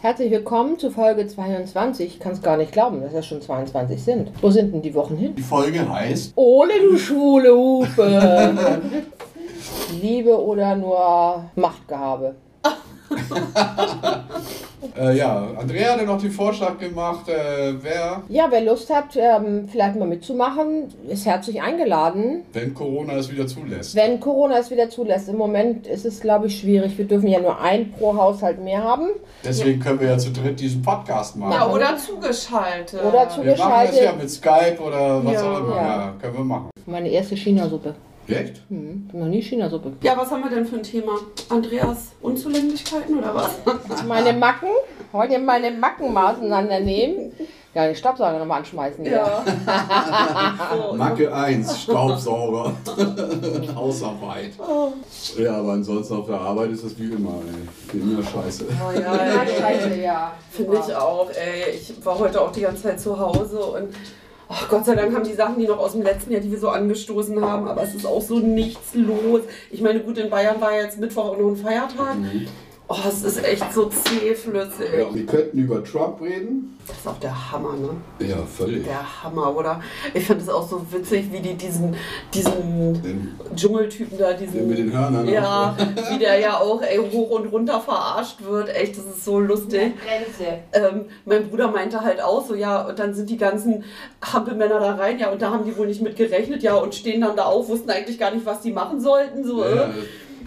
Herzlich willkommen zu Folge 22. Ich kann es gar nicht glauben, dass es schon 22 sind. Wo sind denn die Wochen hin? Die Folge heißt Ole, du schwule Hupe! Liebe oder nur Machtgehabe? Äh, ja, Andrea hat ja noch den Vorschlag gemacht, äh, wer, Ja, wer Lust hat, ähm, vielleicht mal mitzumachen, ist herzlich eingeladen. wenn Corona es wieder zulässt. Wenn Corona es wieder zulässt. Im Moment ist es, glaube ich, schwierig. Wir dürfen ja nur ein pro Haushalt mehr haben. Deswegen können wir ja zu dritt diesen Podcast machen. Ja, oder zugeschaltet. Oder wir machen das ja zugeschaltet. mit Skype oder was Ja. auch immer. Ja. Ja. können wir machen. Meine erste China-Suppe. Echt? Hm, noch nie China-Suppe. Ja, was haben wir denn für ein Thema? Andreas Unzulänglichkeiten oder was? Meine Macken. Heute meine Macken mal auseinandernehmen. Ja, den Staubsauger nochmal anschmeißen. hier. so, Macke 1, Staubsauger. Hausarbeit. Ja, aber ansonsten auf der Arbeit ist das wie immer, ey. Immer scheiße. Oh, ja, Ja, scheiße, ja. Finde ich auch, ey. Ich war heute auch die ganze Zeit zu Hause und ach Gott sei Dank haben die Sachen, die noch aus dem letzten Jahr, die wir so angestoßen haben, aber es ist auch so nichts los. Ich meine, gut, in Bayern war jetzt Mittwoch auch noch ein Feiertag. Oh, es ist echt so zähflüssig. Ja, wir könnten über Trump reden. Das ist auch der Hammer, ne? Ja, völlig. Der Hammer, oder? Ich finde es auch so witzig, wie die diesen, diesen Den, Dschungeltypen da, diesen. den mit den Hörnern. Ja, wie der ja auch ey, hoch und runter verarscht wird. Echt, das ist so lustig. Ähm, mein Bruder meinte halt auch so, ja, und dann sind die ganzen Hampelmänner da rein, ja, und da haben die wohl nicht mit gerechnet, ja, und stehen dann da auf, wussten eigentlich gar nicht, was die machen sollten. So, Ja, äh,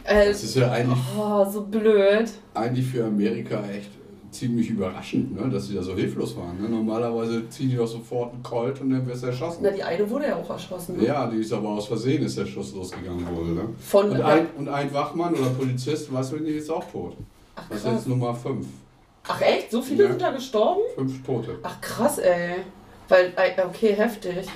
das ist ja eigentlich, oh, so blöd. eigentlich für Amerika echt ziemlich überraschend, ne, dass sie da so hilflos waren. Ne? Normalerweise ziehen die doch sofort einen Colt und dann wirst du erschossen. Na, die eine wurde ja auch erschossen. Ne? Ja, die ist aber aus Versehen, ist der Schuss losgegangen wohl. Ne? Von, Und, ein, und ein Wachmann oder Polizist, weißt du, die ist auch tot. ach, Das ist jetzt Nummer 5. ach echt? So viele Ja. sind da gestorben? Fünf Tote. Ach krass, ey. Weil, äh, okay, heftig.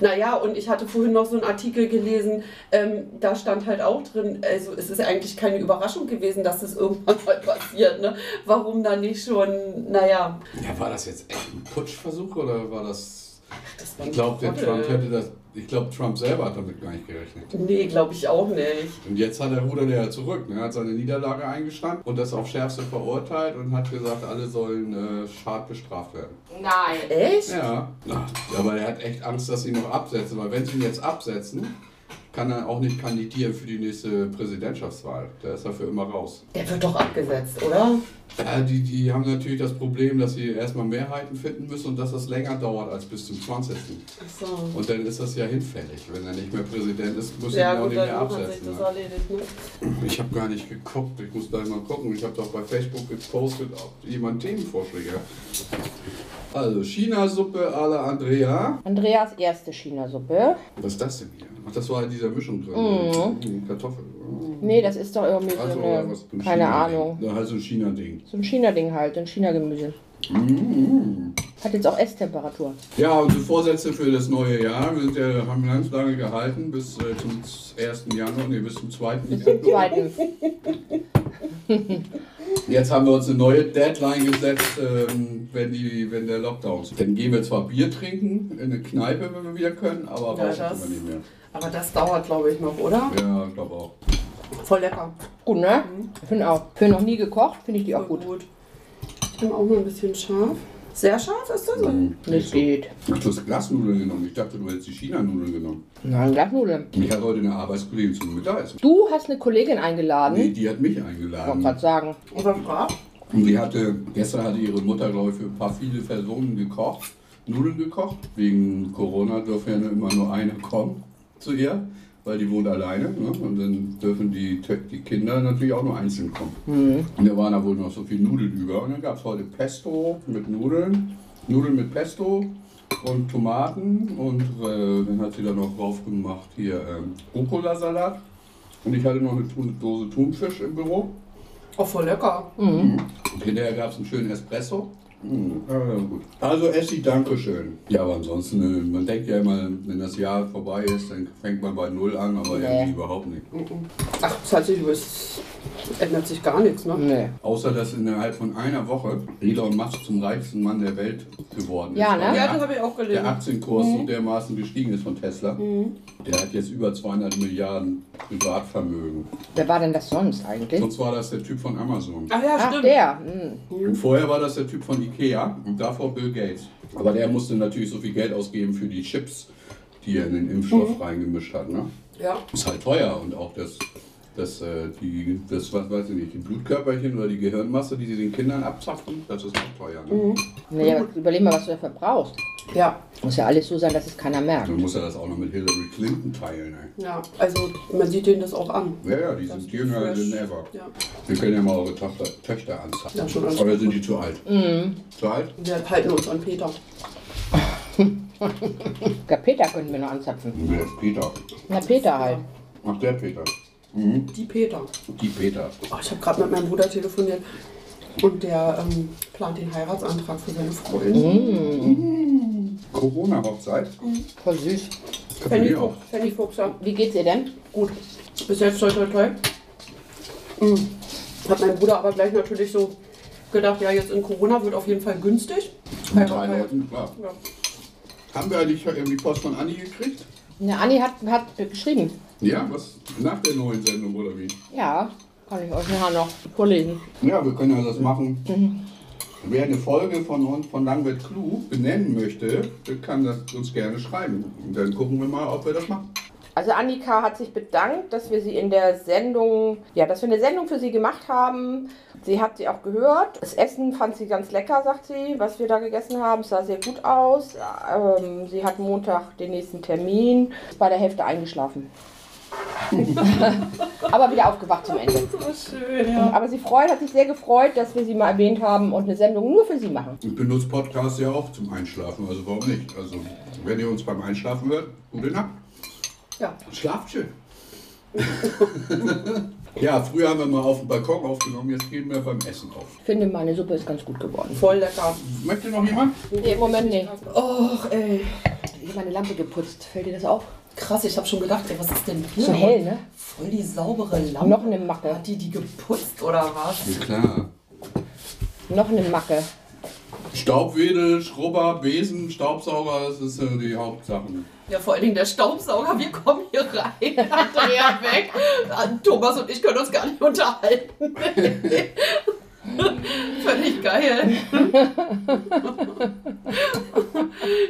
Naja, und ich hatte vorhin noch so einen Artikel gelesen, ähm, da stand halt auch drin, also es ist eigentlich keine Überraschung gewesen, dass das irgendwann mal passiert, ne? Warum dann nicht schon, naja, Ja, war das jetzt echt ein Putschversuch oder war das. das war Ich glaube, der Trump hätte das. Ich glaube, Trump selber hat damit gar nicht gerechnet. Nee, glaube ich auch nicht. Und jetzt hat er rudert er ja zurück. Ne? Er hat seine Niederlage eingestanden und das auf Schärfste verurteilt und hat gesagt, alle sollen äh, hart bestraft werden. Nein. Echt? Ja. Na, aber er hat echt Angst, dass sie ihn noch absetzen. Weil wenn sie ihn jetzt absetzen, kann er auch nicht kandidieren für die nächste Präsidentschaftswahl. Der ist dafür immer raus. Der wird doch abgesetzt, oder? Ja, die, die haben natürlich das Problem, dass sie erstmal Mehrheiten finden müssen und dass das länger dauert als bis zum 20. Ach so. Und dann ist das ja hinfällig. Wenn er nicht mehr Präsident ist, muss Ja, er ihn auch nicht mehr absetzen. Ne? erledigt, ne? Ich habe gar nicht geguckt. Ich muss gleich mal gucken. Ich habe doch bei Facebook gepostet, ob jemand Themenvorschläge hat. Also, China-Suppe à la Andrea. Andreas erste China-Suppe. Was ist das denn hier? Ach, das war in dieser Mischung drin. Mhm. Kartoffel. Nee, das ist doch irgendwie so Also, eine, was? Ein keine. Ahnung. Ja, halt so ein China-Ding. So ein China-Ding halt, ein China-Gemüse. Mhm. Hat jetzt auch Esstemperatur. Ja, unsere Vorsätze für das neue Jahr wir sind ja, haben ganz lange gehalten, bis äh, zum 1. Januar, nee, bis zum 2. Bis zum zweiten. Jetzt haben wir uns eine neue Deadline gesetzt, ähm, wenn, die, wenn der Lockdown ist. Dann gehen wir zwar Bier trinken in eine Kneipe, wenn wir wieder können, aber Ja, das- können wir nicht mehr. Aber das dauert, glaube ich, noch, oder? Ja, ich glaube auch. Voll lecker. Gut, ne? Ich finde auch. Für noch nie gekocht, finde ich die auch Voll gut. Ich bin auch noch ein bisschen scharf. Sehr scharf ist das? Das geht. Ach, du hast Glasnudeln genommen. Ich dachte, du hättest die China-Nudeln genommen. Nein, Glasnudeln. Ich hatte heute eine Arbeitskollegin zum Mittagessen. Du hast eine Kollegin eingeladen. Nee, die hat mich Ich wollte eingeladen. gerade sagen. Und was war? Und die hatte, gestern hatte ihre Mutter, glaube ich, für ein paar viele Personen gekocht, Nudeln gekocht. Wegen Corona dürfen ja nur immer nur eine kommen zu ihr, weil die wohnt alleine. Ne? Und dann dürfen die, die Kinder natürlich auch nur einzeln kommen. Mhm. Und da waren da wohl noch so viel Nudeln über. Und dann gab es heute Pesto mit Nudeln, Nudeln mit Pesto und Tomaten. Und äh, dann hat sie da noch drauf gemacht hier ähm, Rucola-Salat. Und ich hatte noch eine Dose Thunfisch im Büro. Oh, voll lecker. Mhm. Und hinterher gab es einen schönen Espresso. Also Essi, Dankeschön. Ja, aber ansonsten, äh, man denkt ja immer, wenn das Jahr vorbei ist, dann fängt man bei Null an, aber Nee. irgendwie überhaupt nicht. Ach, es, hat sich, es ändert sich gar nichts, ne? Nee. Außer, dass innerhalb von einer Woche Elon Musk zum reichsten Mann der Welt geworden ist. Ja, ne? Der Ja, das habe ich auch Der gelesen. Aktienkurs so dermaßen gestiegen ist von Tesla. Mhm. Der hat jetzt über 200 Milliarden Privatvermögen. Wer war denn das sonst eigentlich? Sonst war das der Typ von Amazon. Ach ja, Ach, stimmt. der. Hm. Und vorher war das der Typ von Ikea und davor Bill Gates. Aber der musste natürlich so viel Geld ausgeben für die Chips, die er in den Impfstoff reingemischt hat. Ne? Ja. Ist halt teuer und auch das, das, äh, die, das was weiß ich nicht, die Blutkörperchen oder die Gehirnmasse, die sie den Kindern abzapfen, das ist auch teuer. Ne? Naja, überleg mal, was du dafür brauchst. Ja, Muss ja alles so sein, dass es keiner merkt. Dann muss er das auch noch mit Hillary Clinton teilen. Ey. ja. Also man sieht denen das auch an. Ja, ja, die sind jünger than ever. Ja. Wir können ja mal eure Tochter, Töchter anzeigen. Ja, schon Oder sind die zu alt? Mhm. Zu alt? Wir halten uns an Peter. Der Peter könnten wir noch anzapfen. Wer ist Peter? Na, Peter halt. Ach, der Peter. Mhm. Die Peter. Die Peter. Oh, ich habe gerade mit meinem Bruder telefoniert und der ähm, plant den Heiratsantrag für seine Freundin. Corona-Hochzeit. Voll süß. Fanny. Fuchs, Fanny Fuchser. Wie geht's ihr denn? Gut. Bis jetzt toi toi toi. Mhm. Hat mein Bruder aber gleich natürlich so gedacht, ja, jetzt in Corona wird auf jeden Fall günstig. Mit drei Leuten, klar. Ja. Haben wir eigentlich irgendwie Post von Anni gekriegt? Na, Anni hat, hat geschrieben. Ja, was? Nach der neuen Sendung oder wie? Ja, kann ich euch nachher noch vorlesen. Ja, wir können ja das machen. Wer eine Folge von uns von Langwert Clou benennen möchte, kann das uns gerne schreiben. Und dann gucken wir mal, ob wir das machen. Also Annika hat sich bedankt, dass wir sie in der Sendung, ja, dass wir eine Sendung für sie gemacht haben. Sie hat sie auch gehört. Das Essen fand sie ganz lecker, sagt sie, was wir da gegessen haben. Es sah sehr gut aus. Ähm, sie hat Montag den nächsten Termin. Ist bei der Hälfte eingeschlafen. Aber wieder aufgewacht zum Ende. So schön, ja. Aber sie freut, hat sich sehr gefreut, dass wir sie mal erwähnt haben und eine Sendung nur für sie machen. Ich benutze Podcasts ja auch zum Einschlafen, also warum nicht? Also, wenn ihr uns beim Einschlafen hört, gute Nacht. Ja. Schlaft schön. ja, früher haben wir mal auf dem Balkon aufgenommen, jetzt gehen wir beim Essen auf. Ich finde, meine Suppe ist ganz gut geworden. Voll lecker. Möchte noch jemand? Nee, im Moment nicht. Och, ey. Ich habe meine Lampe geputzt. Fällt dir das auf? Krass, ich habe schon gedacht, ey, was ist denn hier? So hell, ne? Voll die saubere Lampe. Noch eine Macke. Hat die die geputzt oder was? Ja, klar. Noch eine Macke. Staubwedel, Schrubber, Besen, Staubsauger, das ist äh, die Hauptsachen. Ja, vor allen Dingen der Staubsauger. Wir kommen hier rein, Andrea weg. Thomas und ich können uns gar nicht unterhalten. Völlig geil.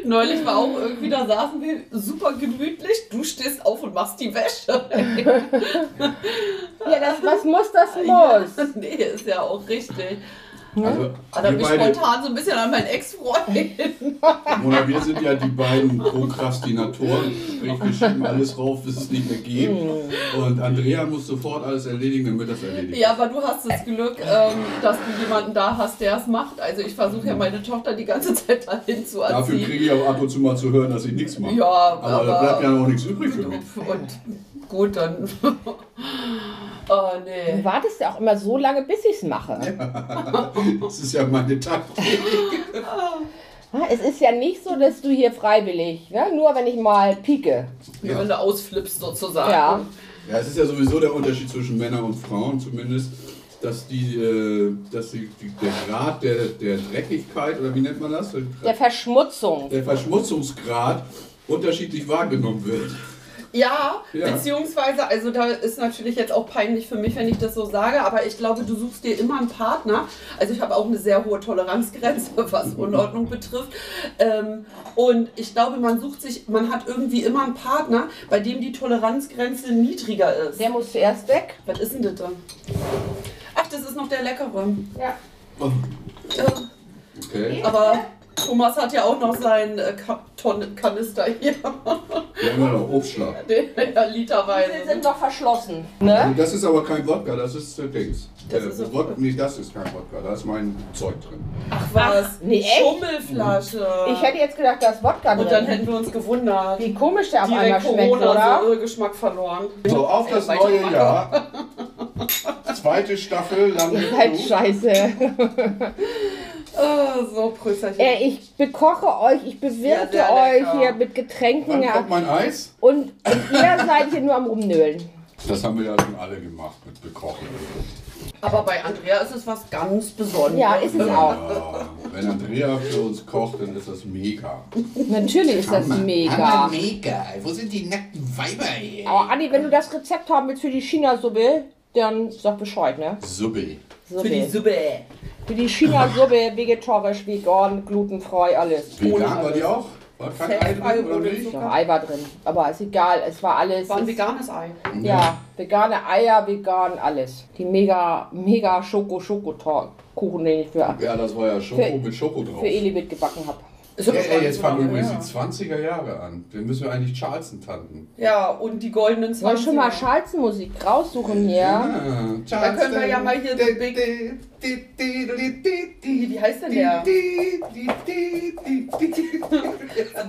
Neulich war auch irgendwie, da saßen wir super gemütlich. Du stehst auf und machst die Wäsche. Ja, das, was muss, das Ja, muss. nee, ist ja auch richtig. Also, Hat er wir, mich beide, spontan so ein bisschen an meinen Ex-Freund. oder wir sind ja die beiden Prokrastinatoren, sprich wir schieben alles rauf, bis es nicht mehr geht. Und Andrea muss sofort alles erledigen, damit das erledigt Ja, aber du hast das Glück, ähm, dass du jemanden da hast, der es macht. Also ich versuche ja meine Tochter die ganze Zeit dahin zu Dafür erziehen. kriege ich auch ab und zu mal zu hören, dass ich nichts mache. Ja, aber, da aber- bleibt ja auch nichts übrig für mich. Und gut, dann. oh Du nee. wartest ja auch immer so lange, bis ich es mache. Das ist ja meine Taktik. Ja, Es ist ja nicht so, dass du hier freiwillig, ne? nur wenn ich mal pieke. Wie wenn du ausflippst sozusagen. Ja. Ja, es ist ja sowieso der Unterschied zwischen Männern und Frauen zumindest, dass, die, äh, dass die, die, der Grad der, der Dreckigkeit, oder wie nennt man das? Der Verschmutzung. Der Verschmutzungsgrad unterschiedlich wahrgenommen wird. Ja, Ja. beziehungsweise, also da ist natürlich jetzt auch peinlich für mich, wenn ich das so sage, aber ich glaube, du suchst dir immer einen Partner. Also ich habe auch eine sehr hohe Toleranzgrenze, was Unordnung betrifft. Ähm, und ich glaube, man sucht sich, man hat irgendwie immer einen Partner, bei dem die Toleranzgrenze niedriger ist. Der muss zuerst weg. Was ist denn das dann? Ach, das ist noch der leckere. Ja. Oh, Ja, okay. aber Thomas hat ja auch noch seinen äh, Kanister hier, Wir haben ja noch Obstschlag. den er Die literweise. sind noch verschlossen. Also Ne? das ist aber kein Wodka, das ist äh, Dings. Das äh, ist so- Wod nee, das ist kein Wodka, da ist mein Zeug drin. Ach was, nee, echt? Schummelflasche. Ich hätte jetzt gedacht, da ist Wodka Und dann drin. hätten wir uns gewundert. Wie komisch der auf einmal Direkt schmeckt, Corona, oder? so irre Geschmack verloren. So, auf das Weiter neue machen. Jahr. Zweite Staffel, lange Halt scheiße. Oh, so Prösterchen. Äh, ich bekoche euch, ich bewirte Ja, sehr euch hier mit Getränken. Wann Ja. kommt mein Eis? Und, und ihr seid hier nur am Rumnölen. Das haben wir ja schon alle gemacht mit Bekochen. Aber bei Andrea ist es was ganz Besonderes. Ja, ist es auch. Ja, wenn Andrea für uns kocht, dann ist das mega. Natürlich ist das mega. mega. Wo sind die nackten Weiber hier? Aber Andi, wenn du das Rezept haben willst für die China-Suppe, dann sag Bescheid, ne? Suppe. Für die Suppe. Die China-Suppe, vegetarisch, vegan, glutenfrei, alles. Vegan war die auch? War kein Ei drin oder nicht? Ja, Ei war drin. Aber ist egal, es war alles. War ein es- veganes Ei. Ja, vegane Eier, vegan, alles. Die mega, mega Schoko-Schoko-Kuchen, den ich für, Ja, das war ja Schoko Für- mit Schoko drauf. für Elibit gebacken habe. Aber Ey, jetzt so fangen übrigens die 20er Jahre an. Den müssen wir eigentlich Charleston tanten. Ja, und die goldenen 20 Soll ich schon mal Schalzenmusik raussuchen hier? Ah, Da können wir ja mal hier so big- Wie, wie heißt denn der?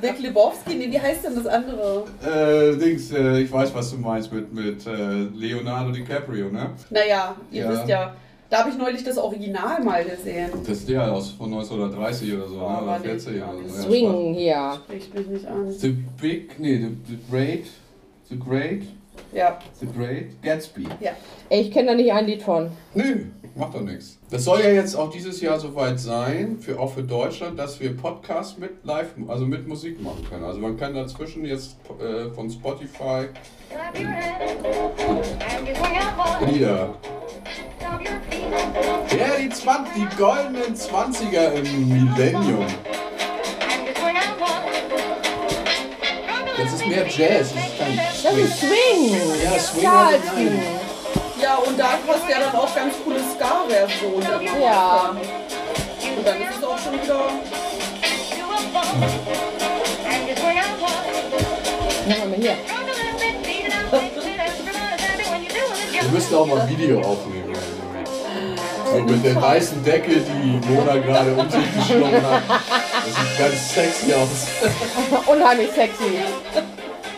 Big Lebowski? Nee, wie heißt denn das andere? Äh, Dings, äh, ich weiß, was du meinst mit, mit äh, Leonardo DiCaprio, ne? Naja, ihr Ja. wisst ja, da habe ich neulich das Original mal gesehen. Das ist der aus von 1930 oder so, Oh, ne? Oder war nicht, 40 war oder nicht. so. Ja, Swing hier. Spricht mich nicht an. The Big, nee, the, the Great, The Great, Ja, The Great Gatsby. ja. Ich kenne da nicht ein Lied von. Nö, macht doch nichts. Das soll ja jetzt auch dieses Jahr soweit sein, für, auch für Deutschland, dass wir Podcasts mit Live, also mit Musik machen können. Also man kann dazwischen jetzt äh, von Spotify Lieder. Ja, die, 20, die goldenen 20er im Millennium. Das ist mehr Jazz, das ist kein Das Swing. ist Swing. Ja, Swing. Ja, und da passt ja dann auch ganz coole Ska-Version. Ja. Und dann ist es auch schon wieder. Machen wir mal hier. Wir müssen auch mal ein Video aufnehmen. So mit der weißen Decke, die Mona gerade um sich geschlungen hat. Das sieht ganz sexy aus. Unheimlich sexy.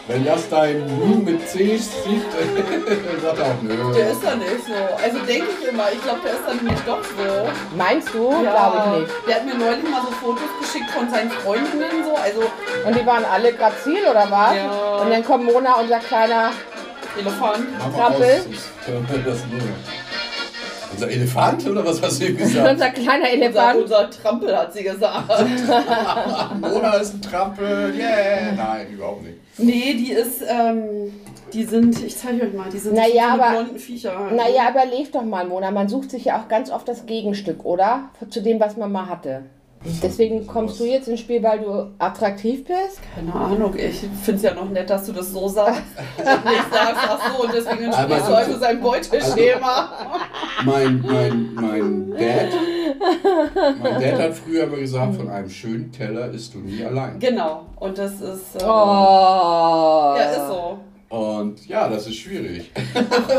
Wenn das dein Hm mit C sieht, dann sagt er auch nö. Der ist da nicht so. Also denke ich immer. Ich glaube, der ist dann nämlich doch so. Meinst du? Glaube ich nicht. Der hat mir neulich mal so Fotos geschickt von seinen Freundinnen so. Also Und die waren alle grazil oder was? Ja. Und dann kommt Mona, unser kleiner. Elefant. Nur. Unser Elefant oder was hast du gesagt? Unser kleiner Unser, Elefant. unser Trampel hat sie gesagt. Mona ist ein Trampel, yeah! Nein, überhaupt nicht. Nee, die ist, ähm, die sind, ich zeige euch mal, die sind Naja, so aber- blonden Viecher. Naja, überleg doch mal, Mona. Man sucht sich ja auch ganz oft das Gegenstück, oder? Zu dem, was man mal hatte. Deswegen kommst du jetzt ins Spiel, weil du attraktiv bist? Keine Ahnung, ich finde es ja noch nett, dass du das so sagst. Und nicht sagst, ach so, und deswegen so- du also sein Beuteschema. Mein, mein, mein Dad, mein Dad hat früher immer gesagt, von einem schönen Teller isst du nie allein. Genau, und das ist, äh, Oh. ja, ist so. Und ja, das ist schwierig.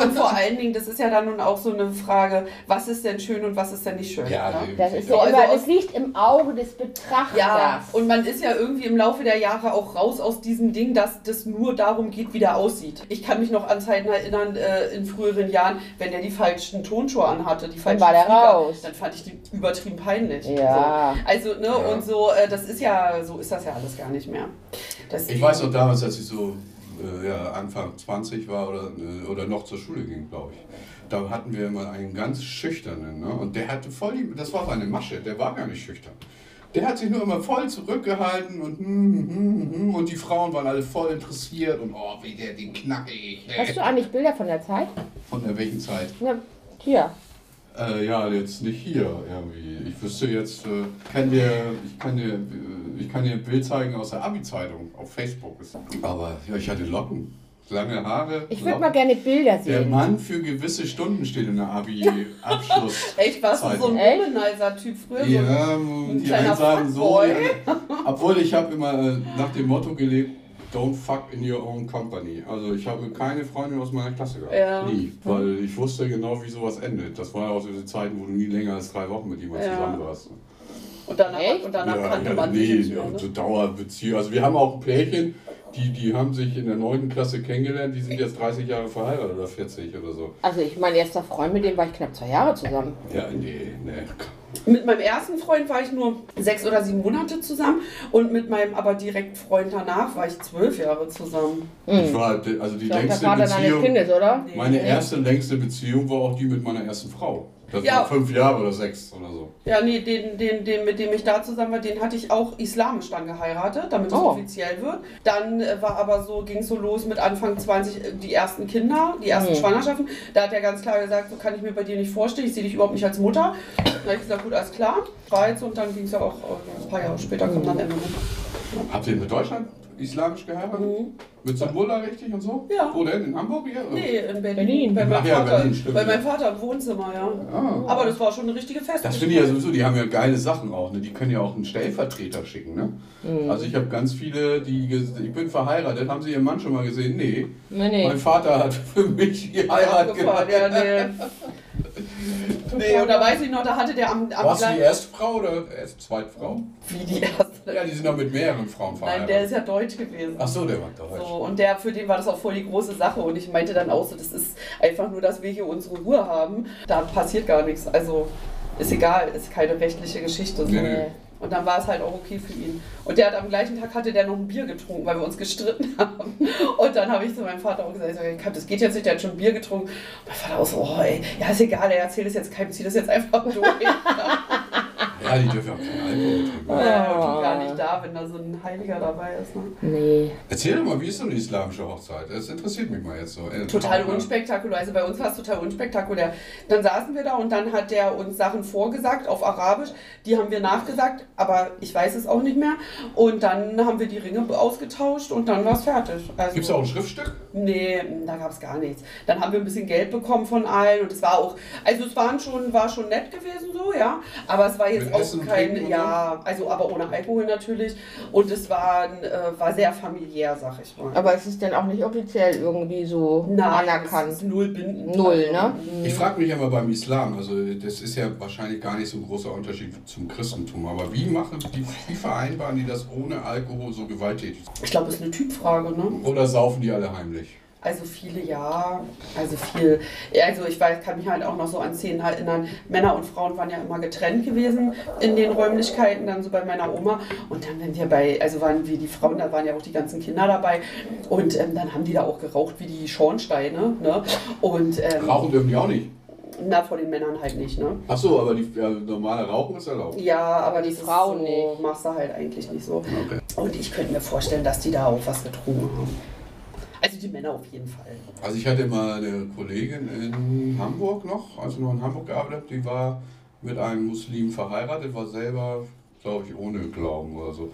Und vor allen Dingen, das ist ja dann nun auch so eine Frage, was ist denn schön und was ist denn nicht schön. Ja, ne? Das ist So, ja also immer, das liegt im Auge des Betrachters. Ja, und man ist ja irgendwie im Laufe der Jahre auch raus aus diesem Ding, dass das nur darum geht, wie der aussieht. Ich kann mich noch an Zeiten erinnern, äh, in früheren Jahren, wenn der die falschen Tonschuhe anhatte, die falschen war der Sneaker, raus. dann fand ich die übertrieben peinlich. Ja. So. Also, ne, Ja. und so, äh, das ist ja, so ist das ja alles gar nicht mehr. Deswegen- Ich weiß noch damals, als ich so äh, ja, Anfang 20 war oder, äh, oder noch zur Schule ging, glaube ich. Da hatten wir immer einen ganz schüchternen. Ne? Und der hatte voll die, das war seine Masche, der war gar nicht schüchtern. Der hat sich nur immer voll zurückgehalten und, hm, hm, hm, und die Frauen waren alle voll interessiert und oh, wie der den knacke ich. Hast du eigentlich Bilder von der Zeit? Von der welchen Zeit? Ja, hier. Äh, ja, jetzt nicht hier irgendwie. Ich wüsste jetzt, äh, kann dir, ich kann dir, äh, ich kann dir ein Bild zeigen aus der Abi-Zeitung auf Facebook. Aber ja, ich hatte Locken, lange Haare. Ich würde mal gerne Bilder Der sehen. Mann für gewisse Stunden steht in der Abi-Abschluss. Echt, warst du so ein Echt? Womanizer-Typ früher? So ja, ein die kleiner einen sagen so. Obwohl ich habe immer äh, nach dem Motto gelebt, don't fuck in your own company. Also ich habe keine Freundin aus meiner Klasse gehabt. Ja. Nie. Weil ich wusste genau, wie sowas endet. Das war ja auch so die Zeiten, wo du nie länger als drei Wochen mit jemandem Ja. zusammen warst. Und danach, Echt? und danach ja, kannte ja, man nee, sich nicht ja, mehr. so Ne? Dauerbeziehung. Also wir haben auch ein Pärchen, die, die haben sich in der 9. Klasse kennengelernt, die sind jetzt 30 Jahre verheiratet oder 40 oder so. Also ich mein erster Freund, mit dem war ich knapp zwei Jahre zusammen. Ja, nee, nee. Mit meinem ersten Freund war ich nur sechs oder sieben Monate zusammen und mit meinem aber direkten Freund danach war ich zwölf Jahre zusammen. Ich war, also die der längste deines Beziehung, Kindes, oder? Nee. meine erste längste Beziehung war auch die mit meiner ersten Frau. Das Ja. war fünf Jahre oder sechs oder so. Ja, nee, den, den, den, mit dem ich da zusammen war, den hatte ich auch islamisch dann geheiratet, damit es Oh. offiziell wird. Dann äh, war aber so, ging es so los mit Anfang 20 äh, die ersten Kinder, die ersten Mhm. Schwangerschaften. Da hat er ganz klar gesagt, so kann ich mir bei dir nicht vorstellen, ich sehe dich überhaupt nicht als Mutter. Da habe ich gesagt, gut, alles klar. Jetzt und dann ging es ja auch äh, ein paar Jahre später, kommt dann Ende. Habt ihr in Deutschland islamisch geheiratet? Mhm. Mit Symbol richtig und so? Ja. Wo denn? In Hamburg hier? Nee, in Berlin. Berlin. Bei meinem, ja, Vater, Berlin, stimmt, bei ja. meinem Vater im Wohnzimmer, ja. Ah. Aber das war schon eine richtige Fest. Das finde ich ja sowieso, die haben ja geile Sachen auch. Ne? Die können ja auch einen Stellvertreter schicken. Ne? Mhm. Also ich habe ganz viele, die, ich bin verheiratet, haben sie ihren Mann schon mal gesehen? Nee. Nee, nee. Mein Vater hat für mich die Heirat gemacht. ja, nee. nee, und da weiß ich noch, da hatte der am, am Warst du die erste Frau oder erst Zweitfrau? Wie die erste. Ja, die sind doch mit mehreren Frauen Nein, verheiratet. der ist ja deutsch gewesen. Ach so, der war deutsch. So, und der, für den war das auch voll die große Sache. Und ich meinte dann auch so, das ist einfach nur, dass wir hier unsere Ruhe haben. Da passiert gar nichts. Also ist egal, ist keine rechtliche Geschichte. So. Nee, nee. Und dann war es halt auch okay für ihn. Und der hat am gleichen Tag hatte der noch ein Bier getrunken, weil wir uns gestritten haben. Und dann habe ich zu meinem Vater auch gesagt, ich "Kai, das geht jetzt nicht, der hat schon Bier getrunken. Und mein Vater auch so, oh, ey, ja ist egal, er erzählt es jetzt keinem, zieh das jetzt einfach durch. Ja, die dürfen auch keinen Alkohol trinken. Ja, die gar nicht da, wenn da so ein Heiliger dabei ist. Ne? Nee. Erzähl doch mal, wie ist so eine islamische Hochzeit? Das interessiert mich mal jetzt so. Äh, Total unspektakulär. Also bei uns war es total unspektakulär. Dann saßen wir da und dann hat der uns Sachen vorgesagt auf Arabisch. Die haben wir nachgesagt, aber ich weiß es auch nicht mehr. Und dann haben wir die Ringe ausgetauscht und dann war es fertig. Also, Gibt es auch ein Schriftstück? Nee, da gab es gar nichts. Dann haben wir ein bisschen Geld bekommen von allen und es war auch, also es waren schon, war schon nett gewesen so, ja. Aber es war jetzt Mit auch Essen und Trinken kein, und ja, also aber ohne Alkohol natürlich. Und es war, äh, war sehr familiär, sag ich mal. Aber es ist dann auch nicht offiziell irgendwie so Nein, es anerkannt. ist null bindend. Null, ne? Ich frage mich aber beim Islam, also das ist ja wahrscheinlich gar nicht so ein großer Unterschied zum Christentum, aber wie machen die, wie vereinbaren die das ohne Alkohol so gewalttätig? Ich glaube, es ist eine Typfrage, ne? Oder saufen die alle heimlich? Also viele ja, also viel. Also ich weiß, kann mich halt auch noch so an Szenen erinnern. Männer und Frauen waren ja immer getrennt gewesen in den Räumlichkeiten, dann so bei meiner Oma. Und dann, wenn wir bei, also waren wir die Frauen, da waren ja auch die ganzen Kinder dabei. Und ähm, dann haben die da auch geraucht wie die Schornsteine. Ne? Und ähm, Rauchen dürfen die auch nicht. na, vor den Männern halt nicht, ne? Ach so, aber die ja, normale Rauchen ist erlaubt. Ja, aber Die Frauen so, nicht. machst du halt eigentlich nicht so. Okay. Und ich könnte mir vorstellen, dass die da auch was getrunken haben. Die Männer auf jeden Fall. Also ich hatte mal eine Kollegin in Hamburg noch, als ich noch in Hamburg gearbeitet habe, die war mit einem Muslim verheiratet, war selber, glaube ich, ohne Glauben oder so.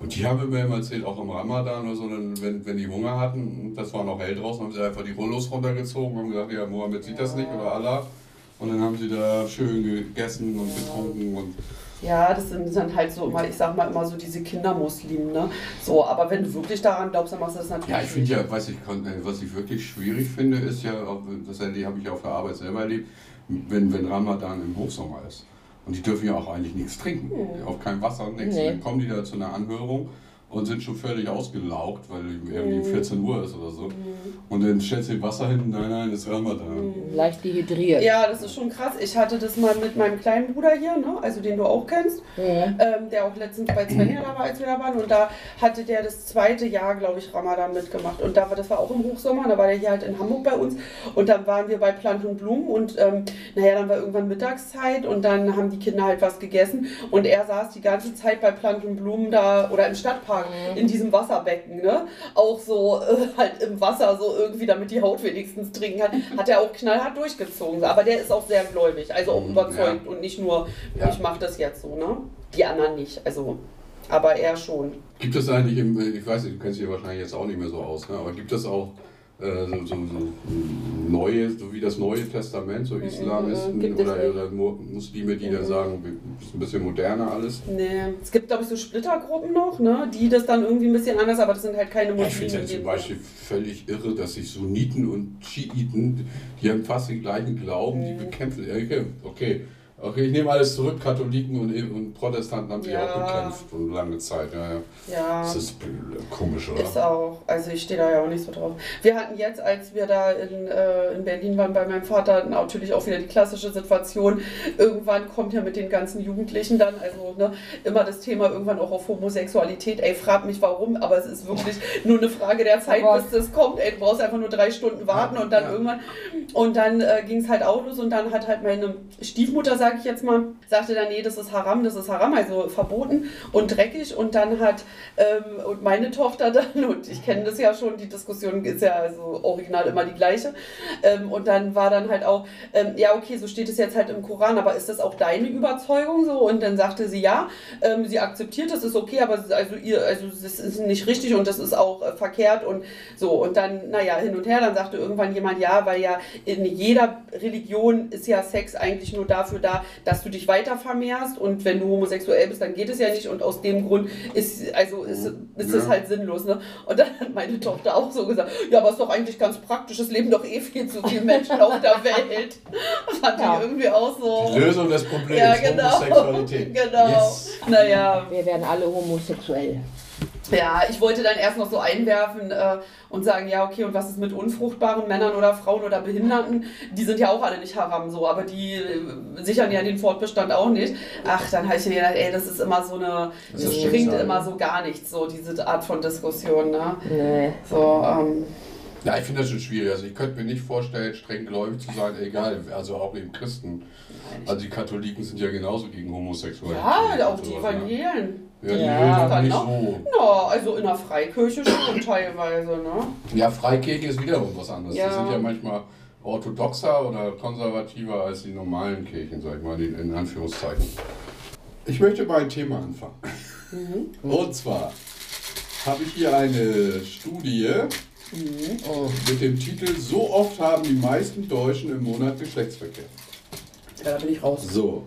Und die haben mir immer erzählt, auch im Ramadan oder so, wenn, wenn die Hunger hatten, das war noch hell draußen, haben sie einfach die Rollos runtergezogen und gesagt, ja, Mohammed sieht das nicht oder Allah. Und dann haben sie da schön gegessen und getrunken und Ja, das sind dann halt so immer, ich sag mal immer so diese Kindermuslimen, ne? So, aber wenn du wirklich daran glaubst, dann machst du das natürlich. Ja, ich finde ja, was ich, äh, was ich wirklich schwierig finde, ist ja, das habe ich auf der Arbeit selber erlebt, wenn, wenn Ramadan im Hochsommer ist. Und die dürfen ja auch eigentlich nichts trinken. Mhm. Auch kein Wasser, nichts. Nee. Dann kommen die da zu einer Anhörung und sind schon völlig ausgelaugt, weil irgendwie Mhm. 14 Uhr ist oder so. Und dann stellst du Wasser hin, nein, nein, das ist Ramadan. Mhm. Leicht dehydriert. Ja, das ist schon krass. Ich hatte das mal mit meinem kleinen Bruder hier, ne? also den du auch kennst, Mhm. ähm, der auch letztens bei Svenja da war, als wir da waren. Und da hatte der das zweite Jahr, glaube ich, Ramadan mitgemacht. Und da war, das war auch im Hochsommer, da war der hier halt in Hamburg bei uns. Und dann waren wir bei Plant und Blumen und ähm, naja, dann war irgendwann Mittagszeit und dann haben die Kinder halt was gegessen. Und er saß die ganze Zeit bei Plant und Blumen da oder im Stadtpark in diesem Wasserbecken, ne? Auch so äh, halt im Wasser, so irgendwie, damit die Haut wenigstens trinken kann. Hat er auch knallhart durchgezogen. Aber der ist auch sehr gläubig, also auch Mhm, überzeugt und nicht nur, Ja. ich mache das jetzt so, ne? Die anderen nicht, also. Aber er schon. Gibt es eigentlich, im, ich weiß nicht, du kennst dich ja wahrscheinlich jetzt auch nicht mehr so aus, ne? aber gibt es auch äh, so, so, so neue, so wie das Neue Testament, so Islamisten Mhm, gibt es oder, oder Mu- Muslime, die dann sagen, wir- ist ein bisschen moderner alles? Nee. Es gibt, glaube ich, so Splittergruppen noch, ne? Die das dann irgendwie ein bisschen anders, aber das sind halt keine Ja, ich finde Muslime. es ja zum Beispiel völlig irre, dass sich Sunniten und Schiiten, die haben fast den gleichen Glauben, Mhm. die bekämpfen. Okay, okay. Okay, ich nehme alles zurück. Katholiken und, und Protestanten haben sich Ja. auch bekämpft und lange Zeit. Ja, ja. Ja. Das ist komisch, oder? Ist auch. Also ich stehe da ja auch nicht so drauf. Wir hatten jetzt, als wir da in, äh, in Berlin waren bei meinem Vater, natürlich auch wieder die klassische Situation. Irgendwann kommt ja mit den ganzen Jugendlichen dann, also ne, immer das Thema irgendwann auch auf Homosexualität. Ey, frag mich warum, aber es ist wirklich nur eine Frage der Zeit, bis das kommt. Ey, du brauchst einfach nur drei Stunden warten und dann Ja. irgendwann. Und dann äh, ging es halt auch los und dann hat halt meine Stiefmutter, sage ich jetzt mal, sagte dann, nee, das ist Haram, das ist Haram, also verboten und dreckig. Und dann hat ähm, und meine Tochter dann, und ich kenne das ja schon, die Diskussion ist ja also original immer die gleiche. Ähm, und dann war dann halt auch, ähm, ja, okay, so steht es jetzt halt im Koran, aber ist das auch deine Überzeugung so? Und dann sagte sie ja, ähm, sie akzeptiert, das ist okay, aber also ihr, also das ist nicht richtig und das ist auch äh, verkehrt und so. Und dann, naja, hin und her, dann sagte irgendwann jemand, ja, weil ja in jeder Religion ist ja Sex eigentlich nur dafür da, dass du dich weiter vermehrst und wenn du homosexuell bist, dann geht es ja nicht und aus dem Grund ist, also ist, ist es Ja. halt sinnlos. Ne? Und dann hat meine Tochter auch so gesagt, ja, aber ist doch eigentlich ganz praktisch, es leben doch eh viel zu viele Menschen auf der Welt. Fand Ja. ich irgendwie auch so. Die Lösung des Problems, Ja, genau. Homosexualität. Genau. Yes. Naja, Wir werden alle homosexuell. ja, ich wollte dann erst noch so einwerfen äh, und sagen, ja, okay, und was ist mit unfruchtbaren Männern oder Frauen oder Behinderten? Die sind ja auch alle nicht haram so, aber die äh, sichern ja den Fortbestand auch nicht. Ach, dann habe ich mir gedacht, ey, das ist immer so eine, Das das bringt immer so gar nichts, so diese Art von Diskussion, ne? Nee. So, ähm, Ja, ich finde das schon schwierig. Also ich könnte mir nicht vorstellen, streng gläubig zu sein, egal, also auch eben Christen. Also die Katholiken sind ja genauso gegen Homosexualität. ja, auch die ne? Evangelien. Ja, Ja. Dann nicht noch. so. Ja, also in der Freikirche schon teilweise, ne? Ja, Freikirche ist wiederum was anderes. Ja. Die sind ja manchmal orthodoxer oder konservativer als die normalen Kirchen, sag ich mal, in, Anführungszeichen. Ich möchte bei ein Thema anfangen. Mhm. Und zwar habe ich hier eine Studie Oh. mit dem Titel So oft haben die meisten Deutschen im Monat Geschlechtsverkehr. Ja, da bin ich raus. So,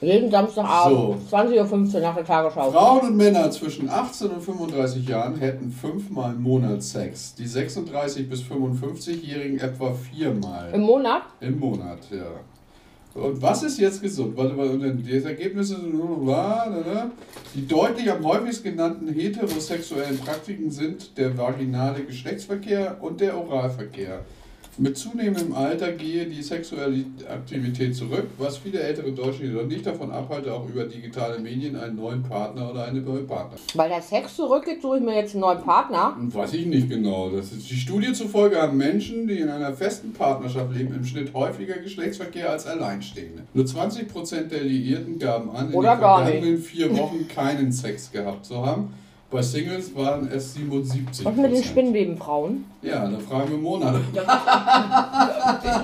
Jeden Samstagabend, 20.15 Uhr nach der Tagesschau. Frauen und Männer zwischen 18 und 35 Jahren hätten fünfmal im Monat Sex. Die 36 bis 55-Jährigen etwa viermal. Im Monat? Im Monat, ja. Und was ist jetzt gesund? Warte mal, das bla, bla. Die deutlich am häufigsten genannten heterosexuellen Praktiken sind der vaginale Geschlechtsverkehr und der Oralverkehr. Mit zunehmendem Alter gehe die sexuelle Aktivität zurück, was viele ältere Deutsche jedoch nicht davon abhalte, auch über digitale Medien einen neuen Partner oder eine neue Partner. Weil der Sex zurückgeht, suche ich mir jetzt einen neuen Partner. Weiß ich nicht genau. Das ist die Studie zufolge haben Menschen, die in einer festen Partnerschaft leben, im Schnitt häufiger Geschlechtsverkehr als Alleinstehende. Nur 20% der Liierten gaben an, in Oder den vergangenen vier Wochen keinen Sex gehabt zu haben. Bei Singles waren es 77%. Was mit den Spinnwebenfrauen? Ja, da fragen wir Monate.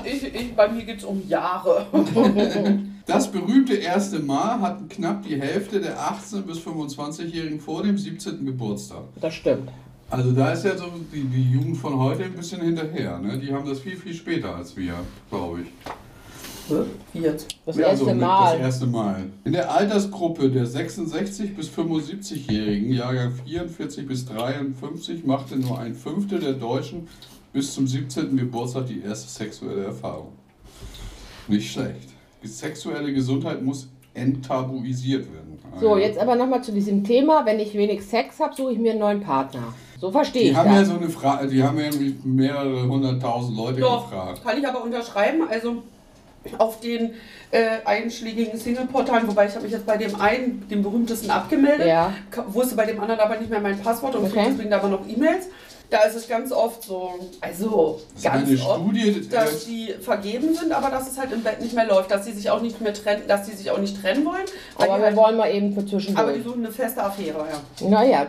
Ich, ich, ich, bei mir geht es um Jahre. Das berühmte erste Mal hatten knapp die Hälfte der 18- bis 25-Jährigen vor dem 17. Geburtstag. Das stimmt. Also da ist ja so die, die Jugend von heute ein bisschen hinterher. Ne? Die haben das viel, viel später als wir, glaube ich. Das Ja, erste so mit- Mal. Das erste Mal. In der Altersgruppe der 66 bis 75-Jährigen, Jahrgang 44 bis 53, machte nur ein Fünftel der Deutschen bis zum 17. Geburtstag die erste sexuelle Erfahrung. Nicht schlecht. Die sexuelle Gesundheit muss enttabuisiert werden. So, Also, jetzt aber nochmal zu diesem Thema. Wenn ich wenig Sex habe, suche ich mir einen neuen Partner. So verstehe Die ich haben ja das. so eine Frage, die haben ja irgendwie mehrere hunderttausend Leute Doch, gefragt. kann ich aber unterschreiben. Also auf den äh, einschlägigen Single-Portalen, wobei ich habe mich jetzt bei dem einen, dem berühmtesten, abgemeldet. Ja. Wusste bei dem anderen aber nicht mehr mein Passwort und Okay. kriege deswegen aber noch E-Mails. Da ist es ganz oft so, also Das ganz oft, Studie, dass die vergeben sind, aber dass es halt im Bett nicht mehr läuft, dass sie sich auch nicht mehr trennen, dass sie sich auch nicht trennen wollen. Aber die wir halt, wollen mal eben für aber die zwischendurch. suchen eine feste Affäre, ja. Naja,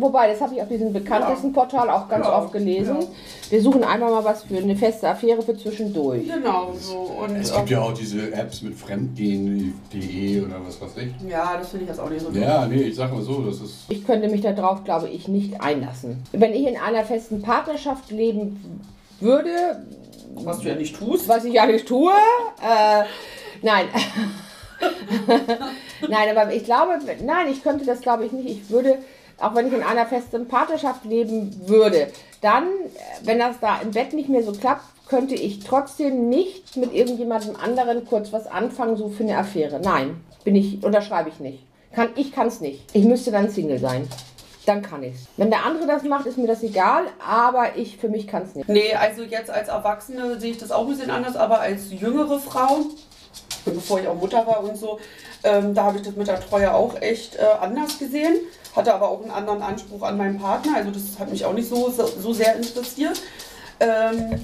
wobei, das habe ich auf diesem bekanntesten Portal auch ganz Ja, oft gelesen. Wir suchen einfach mal was für eine feste Affäre für zwischendurch. Genau, so. Und, Es gibt ja auch diese Apps mit Fremdgehen.de oder was weiß ich. ja, das finde ich jetzt auch nicht so Ja, nee, ich sag mal so, das ist. Ich könnte mich darauf, glaube ich, nicht einlassen. Wenn ich in einer festen Partnerschaft leben würde, Was du ja nicht tust. was ich ja nicht tue, äh, nein. nein, aber ich glaube, nein, ich könnte das, glaube ich, nicht. Ich würde auch wenn ich in einer festen Partnerschaft leben würde, dann, wenn das da im Bett nicht mehr so klappt, könnte ich trotzdem nicht mit irgendjemandem anderen kurz was anfangen, so für eine Affäre. Nein, bin ich, unterschreibe ich nicht. Kann, ich kann es nicht. Ich müsste dann Single sein. Dann kann ich's. Wenn der andere das macht, ist mir das egal, aber ich für mich kann es nicht. Nee, also jetzt als Erwachsene sehe ich das auch ein bisschen anders, aber als jüngere Frau, bevor ich auch Mutter war und so, ähm, da habe ich das mit der Treue auch echt äh, anders gesehen. Hatte aber auch einen anderen Anspruch an meinen Partner, also das hat mich auch nicht so, so, so sehr interessiert. Ähm,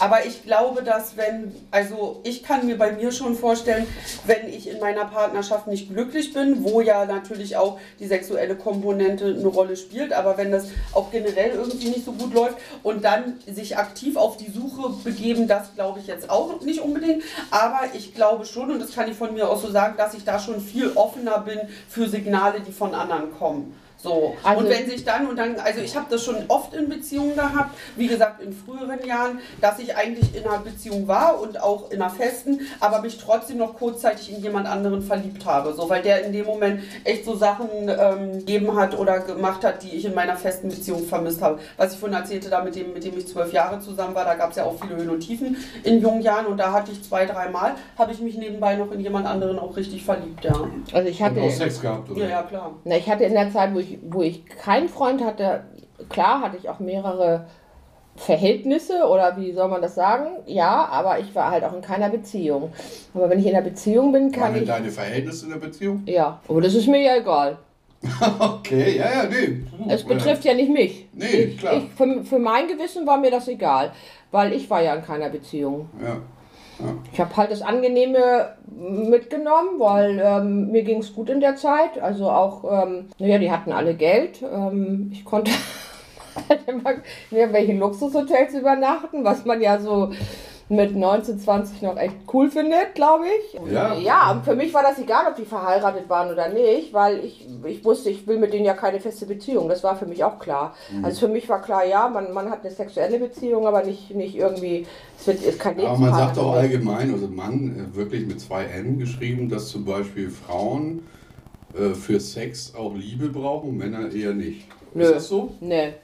aber ich glaube, dass wenn, also ich kann mir bei mir schon vorstellen, wenn ich in meiner Partnerschaft nicht glücklich bin, wo ja natürlich auch die sexuelle Komponente eine Rolle spielt, aber wenn das auch generell irgendwie nicht so gut läuft und dann sich aktiv auf die Suche begeben, das glaube ich jetzt auch nicht unbedingt. Aber ich glaube schon, und das kann ich von mir aus so sagen, dass ich da schon viel offener bin für Signale, die von anderen kommen. So. Also- und wenn sich dann und dann, also ich habe das schon oft in Beziehungen gehabt, wie gesagt in früheren Jahren, dass ich eigentlich in einer Beziehung war und auch in einer festen, aber mich trotzdem noch kurzzeitig in jemand anderen verliebt habe. So, weil der in dem Moment echt so Sachen ähm, gegeben hat oder gemacht hat, die ich in meiner festen Beziehung vermisst habe. Was ich vorhin erzählte, da mit dem, mit dem ich zwölf Jahre zusammen war, da gab es ja auch viele Höhen und Tiefen in jungen Jahren und da hatte ich zwei, dreimal, habe ich mich nebenbei noch in jemand anderen auch richtig verliebt, ja. Also ich Hat hatte, auch Sex gehabt, oder? Ja, ja, klar. na, ich hatte in der Zeit, wo ich, wo ich keinen Freund hatte, klar hatte ich auch mehrere Verhältnisse oder wie soll man das sagen? Ja, aber ich war halt auch in keiner Beziehung. Aber wenn ich in einer Beziehung bin, Waren kann denn ich. deine Verhältnisse in der Beziehung? Ja, aber das ist mir ja egal. Okay, ja, ja, nee. Puh, Es betrifft ja nicht mich. Nee, ich, klar. Ich, für, für mein Gewissen war mir das egal, weil ich war ja in keiner Beziehung. Ja. Ich habe halt das Angenehme mitgenommen, weil ähm, mir ging es gut in der Zeit. Also auch, ähm, naja, die hatten alle Geld. Ähm, ich konnte halt immer in irgendwelchen Luxushotels übernachten, was man ja so mit 19, 20 noch echt cool findet, glaube ich. Ja. ja, für mich war das egal, ob die verheiratet waren oder nicht, weil ich, ich wusste, ich will mit denen ja keine feste Beziehung. Das war für mich auch klar. Mhm. Also für mich war klar, ja, man, man hat eine sexuelle Beziehung, aber nicht, nicht irgendwie, es wird ist kein Aber man sagt auch allgemein, also Mann, äh, wirklich mit zwei N geschrieben, dass zum Beispiel Frauen äh, für Sex auch Liebe brauchen, Männer eher nicht. Nö. Ist das so? Nee,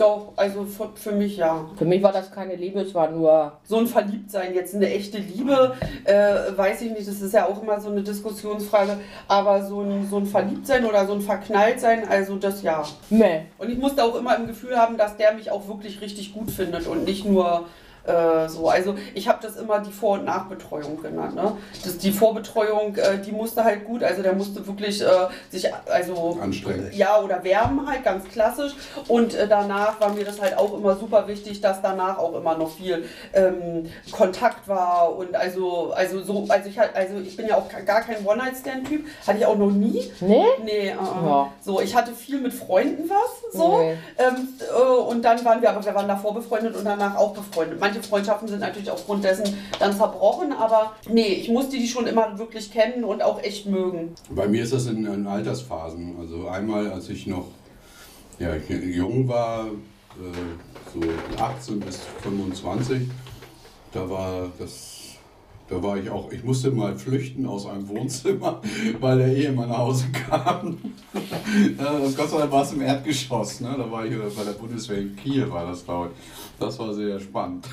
Doch, also für, für mich ja. für mich war das keine Liebe, es war nur. so ein Verliebtsein, jetzt eine echte Liebe, äh, weiß ich nicht, das ist ja auch immer so eine Diskussionsfrage, aber so ein, so ein Verliebtsein oder so ein Verknalltsein, also das ja. Meh. Und ich musste auch immer im Gefühl haben, dass der mich auch wirklich richtig gut findet und nicht nur äh, so. Also ich habe das immer die Vor- und Nachbetreuung genannt. Ne? Das, die Vorbetreuung, äh, die musste halt gut, also der musste wirklich äh, sich also Anstrengend. ja, oder wärmen halt, ganz klassisch. Und äh, danach war mir das halt auch immer super wichtig, dass danach auch immer noch viel ähm, Kontakt war. Und also, also so, also ich halt, also ich bin ja auch gar kein One-Night-Stand-Typ, hatte ich auch noch nie. Nee? Nee, äh, Ja. so, ich hatte viel mit Freunden was, so. Nee. Ähm, äh, und dann waren wir, aber wir waren davor befreundet und danach auch befreundet. Manche Freundschaften sind natürlich aufgrund dessen dann zerbrochen, aber nee, ich musste die schon immer wirklich kennen und auch echt mögen. Bei mir ist das in, in Altersphasen. Also einmal, als ich noch ja, jung war, äh, so 18 bis 25, da war das. Da war ich auch, ich musste mal flüchten aus einem Wohnzimmer, weil der Ehemann nach Hause kam. Gott sei Dank war es im Erdgeschoss, ne? da war ich bei der Bundeswehr in Kiel, war das glaube ich. Das war sehr spannend.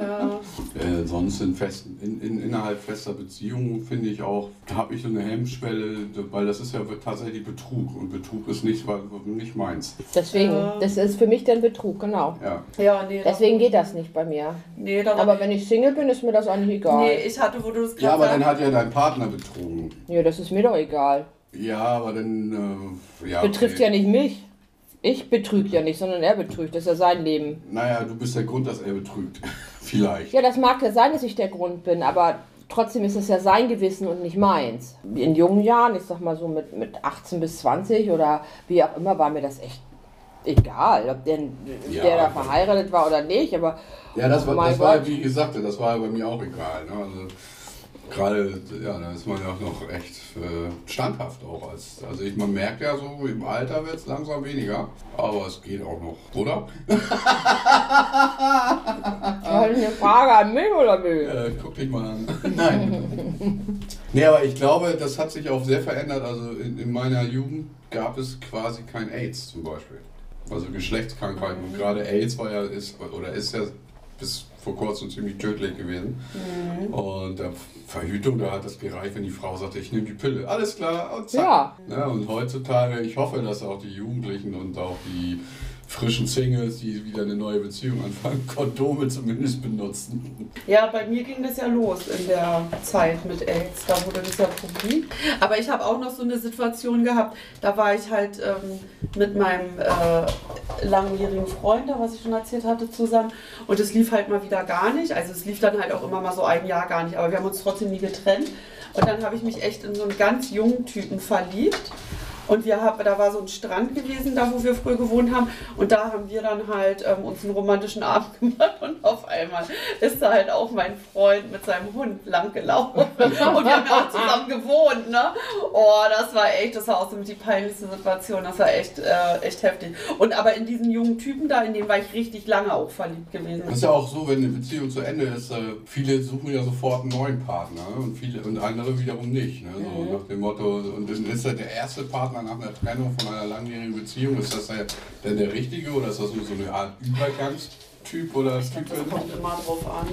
Ja. Äh, sonst in festen, in, in, innerhalb fester Beziehungen finde ich auch, da habe ich so eine Hemmschwelle, weil das ist ja tatsächlich Betrug und Betrug ist nicht, war- nicht meins. Deswegen, Ja. das ist für mich dann Betrug, genau. Ja. Ja, nee. Deswegen geht das nicht bei mir. Nee, Aber wenn ich Single bin, ist mir das eigentlich egal. Nee, ich hatte, wo du das ja, aber dann hat ja dein Partner betrogen. Ja, das ist mir doch egal. Ja, aber dann, äh, ja. Betrifft okay. ja nicht mich. Ich betrüge ja nicht, sondern er betrügt. Das ist ja sein Leben. Naja, du bist der Grund, dass er betrügt. Vielleicht. Ja, das mag ja sein, dass ich der Grund bin, aber trotzdem ist es ja sein Gewissen und nicht meins. In jungen Jahren, ich sag mal so mit, mit 18 bis 20 oder wie auch immer, war mir das echt egal, ob der, Ja. der da verheiratet war oder nicht. Aber Ja, das war, das war wie gesagt, das war bei mir auch egal. Ne? Also, Gerade, ja, da ist man ja auch noch echt äh, standhaft auch. Als, also ich, man merkt ja so, im Alter wird es langsam weniger, aber es geht auch noch, oder? Das ist eine Frage an mich oder mich? Äh, guck dich mal an. Nein. nee, aber ich glaube, das hat sich auch sehr verändert. Also in, in meiner Jugend gab es quasi kein AIDS zum Beispiel. Also Geschlechtskrankheiten. Und gerade AIDS war ja, ist, oder ist ja bis vor kurzem ziemlich tödlich gewesen. Mhm. Und äh, Verhütung, da hat es gereicht, wenn die Frau sagte, ich nehme die Pille. Alles klar, und zack. Ja. Ja, und heutzutage, ich hoffe, dass auch die Jugendlichen und auch die frischen Singles, die wieder eine neue Beziehung anfangen, Kondome zumindest benutzen. Ja, bei mir ging das ja los in der Zeit mit AIDS. Da wurde das ja publik. Aber ich habe auch noch so eine Situation gehabt, da war ich halt ähm, mit meinem äh, langjährigen Freund, da was ich schon erzählt hatte, zusammen. Und es lief halt mal wieder gar nicht. Also es lief dann halt auch immer mal so ein Jahr gar nicht. Aber wir haben uns trotzdem nie getrennt. Und dann habe ich mich echt in so einen ganz jungen Typen verliebt. Und wir haben, da war so ein Strand gewesen, da wo wir früher gewohnt haben. Und da haben wir dann halt ähm, uns einen romantischen Abend gemacht. Und auf einmal ist da halt auch mein Freund mit seinem Hund lang gelaufen. Und wir haben ja auch zusammen gewohnt, ne? Oh, das war echt, das war auch so mit die peinlichste Situation. Das war echt, äh, echt heftig. Und aber in diesen jungen Typen da, in dem war ich richtig lange auch verliebt gewesen. Das ist ja auch so, wenn eine Beziehung zu Ende ist, äh, viele suchen ja sofort einen neuen Partner ne? und viele und andere wiederum nicht. Ne? So Mhm. nach dem Motto, und dann ist ja der erste Partner nach einer Trennung von einer langjährigen Beziehung, ist das ja denn der richtige oder ist das nur so eine Art Übergangstyp oder Das Typin? kommt immer drauf an.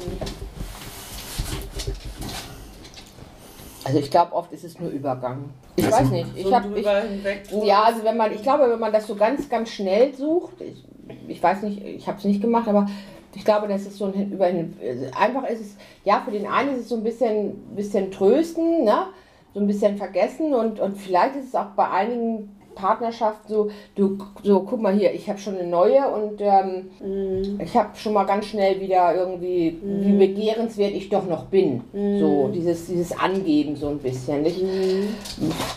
Also ich glaube, oft ist es nur Übergang. Ich Also- weiß nicht. Ich So habe ich, ja, also wenn man, ich glaube, wenn man das so ganz, ganz schnell sucht, ich, ich weiß nicht, ich habe es nicht gemacht, aber ich glaube, das ist so ein über hin- einfach ist es, ja, für den einen ist es so ein bisschen, bisschen trösten, ne? So ein bisschen vergessen und, und vielleicht ist es auch bei einigen Partnerschaften so, du, so guck mal hier, ich habe schon eine neue und ähm, Mhm. ich habe schon mal ganz schnell wieder irgendwie, wie begehrenswert ich doch noch bin. So, dieses, dieses Angeben so ein bisschen. Nicht?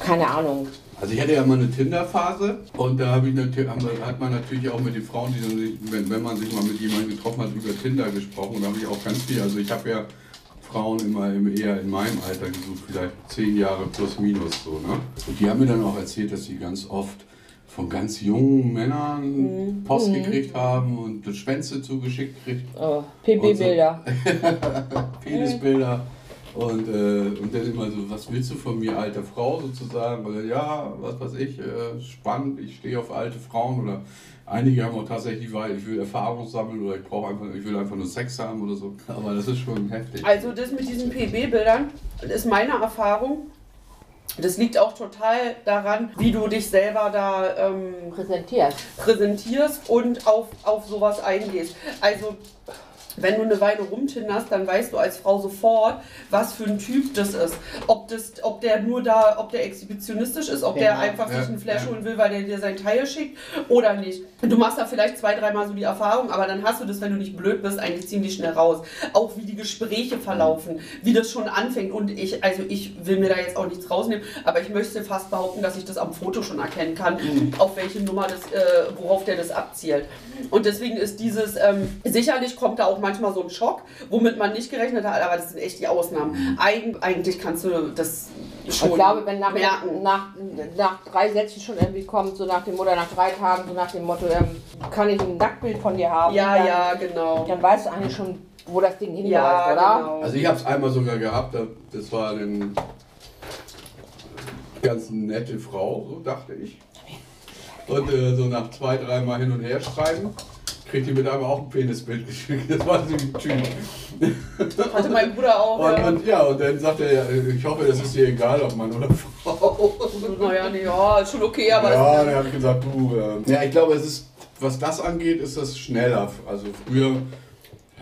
Keine Ahnung. Also ich hatte ja mal eine Tinder-Phase und da habe ich natürlich, hat man natürlich auch mit den Frauen, die dann sich, wenn, wenn man sich mal mit jemandem getroffen hat, über Tinder gesprochen. Und da habe ich auch ganz viel, also ich habe ja Frauen immer im- eher in meinem Alter gesucht, vielleicht zehn Jahre plus minus so. Ne? Und die haben mir dann auch erzählt, dass sie ganz oft von ganz jungen Männern Post gekriegt haben und Schwänze zugeschickt kriegt, Oh, PB-Bilder. Penisbilder. Und, äh, und dann immer so, was willst du von mir, alte Frau sozusagen? Oder ja, was weiß ich, äh, spannend, ich stehe auf alte Frauen. Oder einige haben auch tatsächlich, weil ich will Erfahrung sammeln oder ich brauche einfach, ich will einfach nur Sex haben oder so. Aber das ist schon heftig. Also das mit diesen PB-Bildern ist meine Erfahrung. Das liegt auch total daran, wie du dich selber da ähm, Präsentierst. präsentierst und auf, auf sowas eingehst. Also wenn du eine Weile rumtinderst, dann weißt du als Frau sofort, was für ein Typ das ist. Ob, das, ob der nur da, ob der exhibitionistisch ist, ob der Ja. einfach Ja, sich einen Flash ja. holen will, weil der dir sein Teil schickt oder nicht. Du machst da vielleicht zwei, dreimal so die Erfahrung, aber dann hast du das, wenn du nicht blöd bist, eigentlich ziemlich schnell raus. Auch wie die Gespräche verlaufen, wie das schon anfängt. Und ich, also ich will mir da jetzt auch nichts rausnehmen, aber ich möchte fast behaupten, dass ich das am Foto schon erkennen kann, auf welche Nummer das, äh, worauf der das abzielt. Und deswegen ist dieses, ähm, sicherlich kommt da auch manchmal so ein Schock, womit man nicht gerechnet hat, aber das sind echt die Ausnahmen. Eig eigentlich kannst du das schon Ich glaube, wenn nach, merken. nach, nach drei Sätzen schon irgendwie kommt, so nach dem, oder nach drei Tagen, so nach dem Motto, ähm, kann ich ein Nacktbild von dir haben? Ja, dann, ja, genau. Dann weißt du eigentlich schon, wo das Ding hinläuft, Ja, oder? genau. Also ich habe es einmal sogar gehabt, da- das war eine ganz nette Frau, so dachte ich. Und äh, so nach zwei, dreimal hin und her schreiben, kriegt die mit einmal auch ein Penisbild geschickt. Das war so ein Typ. Hatte mein Bruder auch. Und, ja. und ja, und dann sagt er, ja, ich hoffe, das ist dir egal, ob Mann oder Frau. Naja, nee, ja, ist schon okay, aber Ja, dann habe ich gesagt, du. Äh, ja, ich glaube, es ist, was das angeht, ist das schneller. Also früher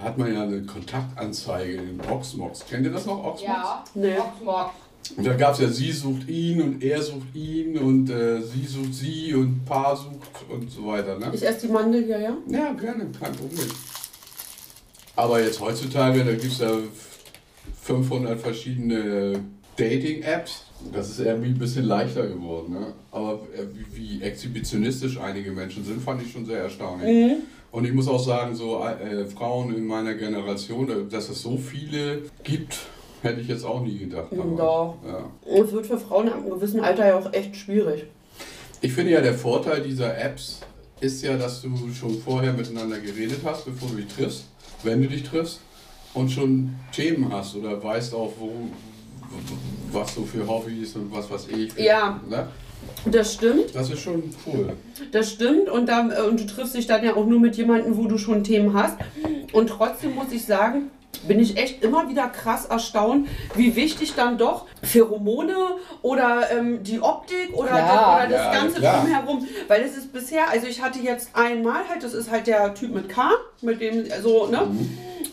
hat man ja eine Kontaktanzeige in Oxmox. Kennt ihr das noch, Oxmox? Ja, Nee. Oxmox. Und da gab es ja, sie sucht ihn und er sucht ihn und äh, sie sucht sie und Paar sucht und so weiter. Ne? ich esse die Mandel hier, ja? Ja, gerne, kein Problem. Aber jetzt heutzutage, da gibt es ja 500 verschiedene Dating-Apps. Das ist irgendwie ein bisschen leichter geworden. Ne? Aber äh, wie, wie exhibitionistisch einige Menschen sind, fand ich schon sehr erstaunlich. Und ich muss auch sagen, so äh, Frauen in meiner Generation, dass es so viele gibt, Hätte ich jetzt auch nie gedacht. aber, Doch. Ja. Es wird für Frauen ab einem gewissen Alter ja auch echt schwierig. Ich finde ja, der Vorteil dieser Apps ist ja, dass du schon vorher miteinander geredet hast, bevor du dich triffst, wenn du dich triffst, und schon Themen hast oder weißt auch, wo, was so für Hobbys und was weiß ich. Ja. Ne? Das stimmt, Das ist schon cool. das stimmt. Und, dann, äh, und du triffst dich dann ja auch nur mit jemandem, wo du schon Themen hast. Und trotzdem muss ich sagen, bin ich echt immer wieder krass erstaunt, wie wichtig dann doch Pheromone oder ähm, die Optik oder, Klar. das, oder das Ja, Ganze klar. drumherum. Weil es ist bisher, also ich hatte jetzt einmal halt, das ist halt der Typ mit K, mit dem, also, ne?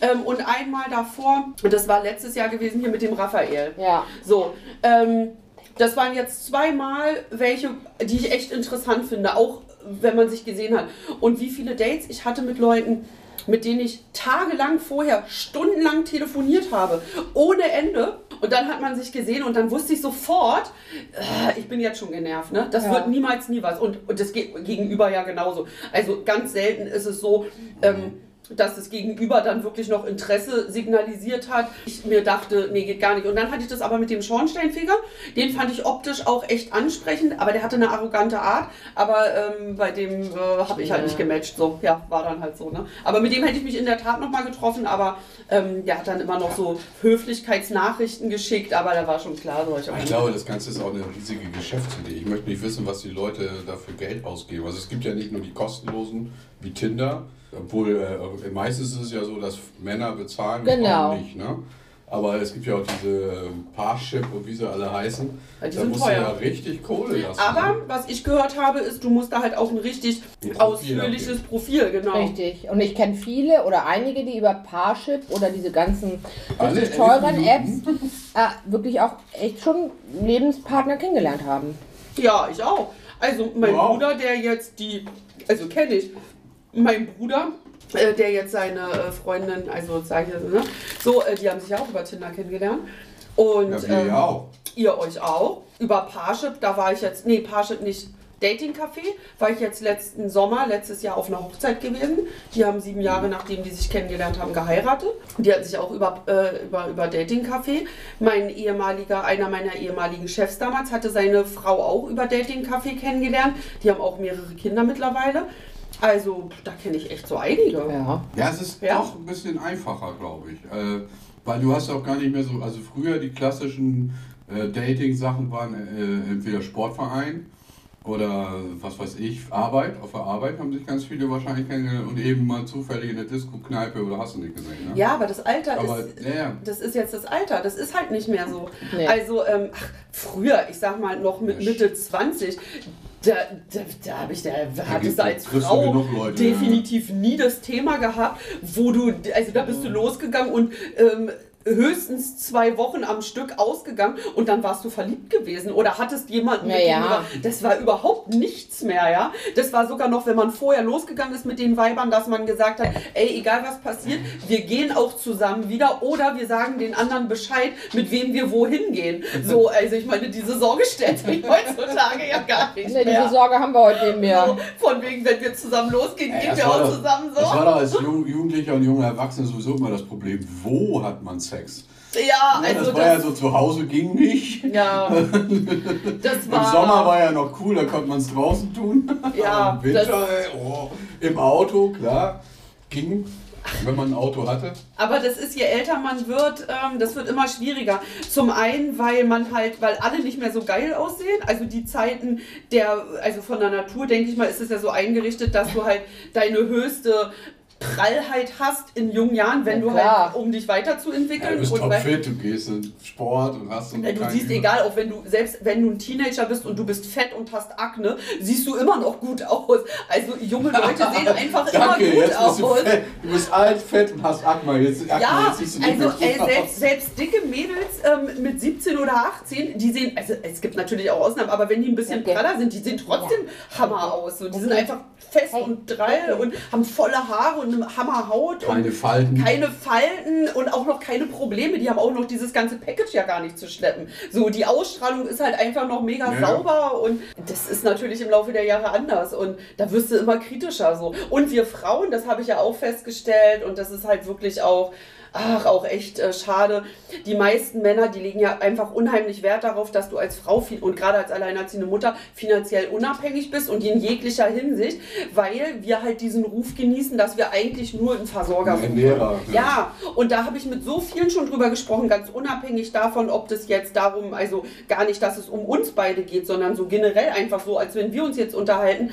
Ähm, und einmal davor, und das war letztes Jahr gewesen hier mit dem Raphael. Ja. So, ähm, das waren jetzt zweimal welche, die ich echt interessant finde, auch wenn man sich gesehen hat. Und wie viele Dates ich hatte mit Leuten, mit denen ich tagelang vorher, stundenlang telefoniert habe, ohne Ende. Und dann hat man sich gesehen und dann wusste ich sofort, äh, ich bin jetzt schon genervt, ne? Das Ja. wird niemals nie was. Und, und das geht gegenüber ja genauso. Also ganz selten ist es so, ähm, dass das Gegenüber dann wirklich noch Interesse signalisiert hat. Ich mir dachte, nee, geht gar nicht. Und dann hatte ich das aber mit dem Schornsteinfeger. Den fand ich optisch auch echt ansprechend, aber der hatte eine arrogante Art. Aber ähm, bei dem äh, habe ich halt Ja. nicht gematcht. So, ja, war dann halt so. Ne? Aber mit dem hätte ich mich in der Tat nochmal getroffen, aber ähm, der hat dann immer noch so Höflichkeitsnachrichten geschickt, aber da war schon klar, so ich Ich glaube, das Ganze ist auch eine riesige Geschäftsidee. Ich möchte nicht wissen, was die Leute dafür Geld ausgeben. Also es gibt ja nicht nur die kostenlosen wie Tinder, obwohl äh, meistens ist es ja so, dass Männer bezahlen und Genau. Frauen nicht. Ne? Aber es gibt ja auch diese ähm, Parship und wie sie alle heißen. Ja, die da sind musst teuer. du ja richtig Kohle lassen. Aber was ich gehört habe, ist, du musst da halt auch ein richtig Ein Profil ausführliches abgeben. Profil, genau. Richtig. Und ich kenne viele oder einige, die über Parship oder diese ganzen Alle richtig teuren Apps äh, wirklich auch echt schon Lebenspartner kennengelernt haben. Ja, ich auch. Also mein Wow. Bruder, der jetzt die, also kenne ich, mein Bruder, äh, der jetzt seine äh, Freundin, also sag ich jetzt, ne, so, äh, die haben sich ja auch über Tinder kennengelernt. Und Ja, ähm, auch. ihr euch auch. Über Parship, da war ich jetzt, nee, Parship nicht. Dating Café war ich jetzt letzten Sommer, letztes Jahr auf einer Hochzeit gewesen. Die haben sieben Jahre, nachdem die sich kennengelernt haben, geheiratet. Die hatten sich auch über, äh, über, über Dating Café. Mein ehemaliger, einer meiner ehemaligen Chefs damals hatte seine Frau auch über Dating Café kennengelernt. Die haben auch mehrere Kinder mittlerweile. Also, da kenne ich echt so einige. Ja. Ja, es ist Ja. doch ein bisschen einfacher, glaube ich. Äh, weil du hast auch gar nicht mehr so, also früher die klassischen äh, Dating-Sachen waren äh, entweder Sportverein oder was weiß ich, Arbeit. Auf der Arbeit haben sich ganz viele wahrscheinlich kennengelernt und eben mal zufällig in der Disco-Kneipe oder hast du nicht gesehen. Ne? Ja, aber das Alter Aber ist. ja. Das ist jetzt das Alter, das ist halt nicht mehr so. Nee. Also, ähm, ach, früher, ich sag mal noch mit Ja, Mitte 20, da, da, da habe ich, da hattest du als Frau Leute, definitiv nie das Thema gehabt, wo du, also da bist du losgegangen und ähm, höchstens zwei Wochen am Stück ausgegangen und dann warst du verliebt gewesen oder hattest jemanden, mit Ja, dem das war überhaupt nichts mehr, ja. Das war sogar noch, wenn man vorher losgegangen ist mit den Weibern, dass man gesagt hat, ey, egal was passiert, wir gehen auch zusammen wieder oder wir sagen den anderen Bescheid, mit wem wir wohin gehen. So, also ich meine, diese Sorge stellt sich heutzutage ja gar nicht Nee, mehr. diese Sorge haben wir heute nicht So, mehr. von wegen, wenn wir zusammen losgehen, Ja, gehen wir auch doch- zusammen so. Das war doch als Jugendlicher und junger Erwachsener sowieso immer das Problem. Wo hat man Sex? Ja, Ja, also das war ja das, so, zu Hause ging nicht. ja, das war. Im Sommer war ja noch cool, da konnte man es draußen tun. Ja, Im Winter, das- oh, im Auto, klar, ging, wenn man ein Auto hatte. Aber das ist, je älter man wird, ähm, das wird immer schwieriger. Zum einen, weil man halt, weil alle nicht mehr so geil aussehen. Also die Zeiten der, also von der Natur, denke ich mal, ist es ja so eingerichtet, dass du halt deine höchste Prallheit hast in jungen Jahren, wenn Ja, du klar. halt, um dich Ja, weiterzuentwickeln. du bist und topfit, du gehst in Sport und hast so Ja, du siehst, Übel. egal, auch wenn du, selbst wenn du ein Teenager bist und du bist fett und hast Akne, siehst du immer noch gut aus. Also junge Leute sehen einfach immer Danke, gut jetzt bist aus. du fett. Du bist alt, fett und hast Akne. Jetzt, Akne, Ja, jetzt siehst du also gut ey, aus. selbst, selbst dicke Mädels ähm, mit 17 oder 18, die sehen, also es gibt natürlich auch Ausnahmen, aber wenn die ein bisschen Okay. praller sind, die sehen trotzdem Hammer aus. So, die sind Okay. einfach fest Hey. und drall und haben volle Haare und Hammerhaut Keine und Falten. keine Falten und auch noch keine Probleme. Die haben auch noch dieses ganze Package ja gar nicht zu schleppen. So, die Ausstrahlung ist halt einfach noch mega Ja. sauber und das ist natürlich im Laufe der Jahre anders und da wirst du immer kritischer so. Und wir Frauen, das habe ich ja auch festgestellt und das ist halt wirklich auch ach, auch echt äh, schade. Die meisten Männer, die legen ja einfach unheimlich Wert darauf, dass du als Frau und gerade als alleinerziehende Mutter finanziell unabhängig bist und in jeglicher Hinsicht, weil wir halt diesen Ruf genießen, dass wir eigentlich nur einen Versorger Ein suchen. Ernährer, ja. Ja, und da habe ich mit so vielen schon drüber gesprochen, ganz unabhängig davon, ob das jetzt darum, also gar nicht, dass es um uns beide geht, sondern so generell einfach so, als wenn wir uns jetzt unterhalten.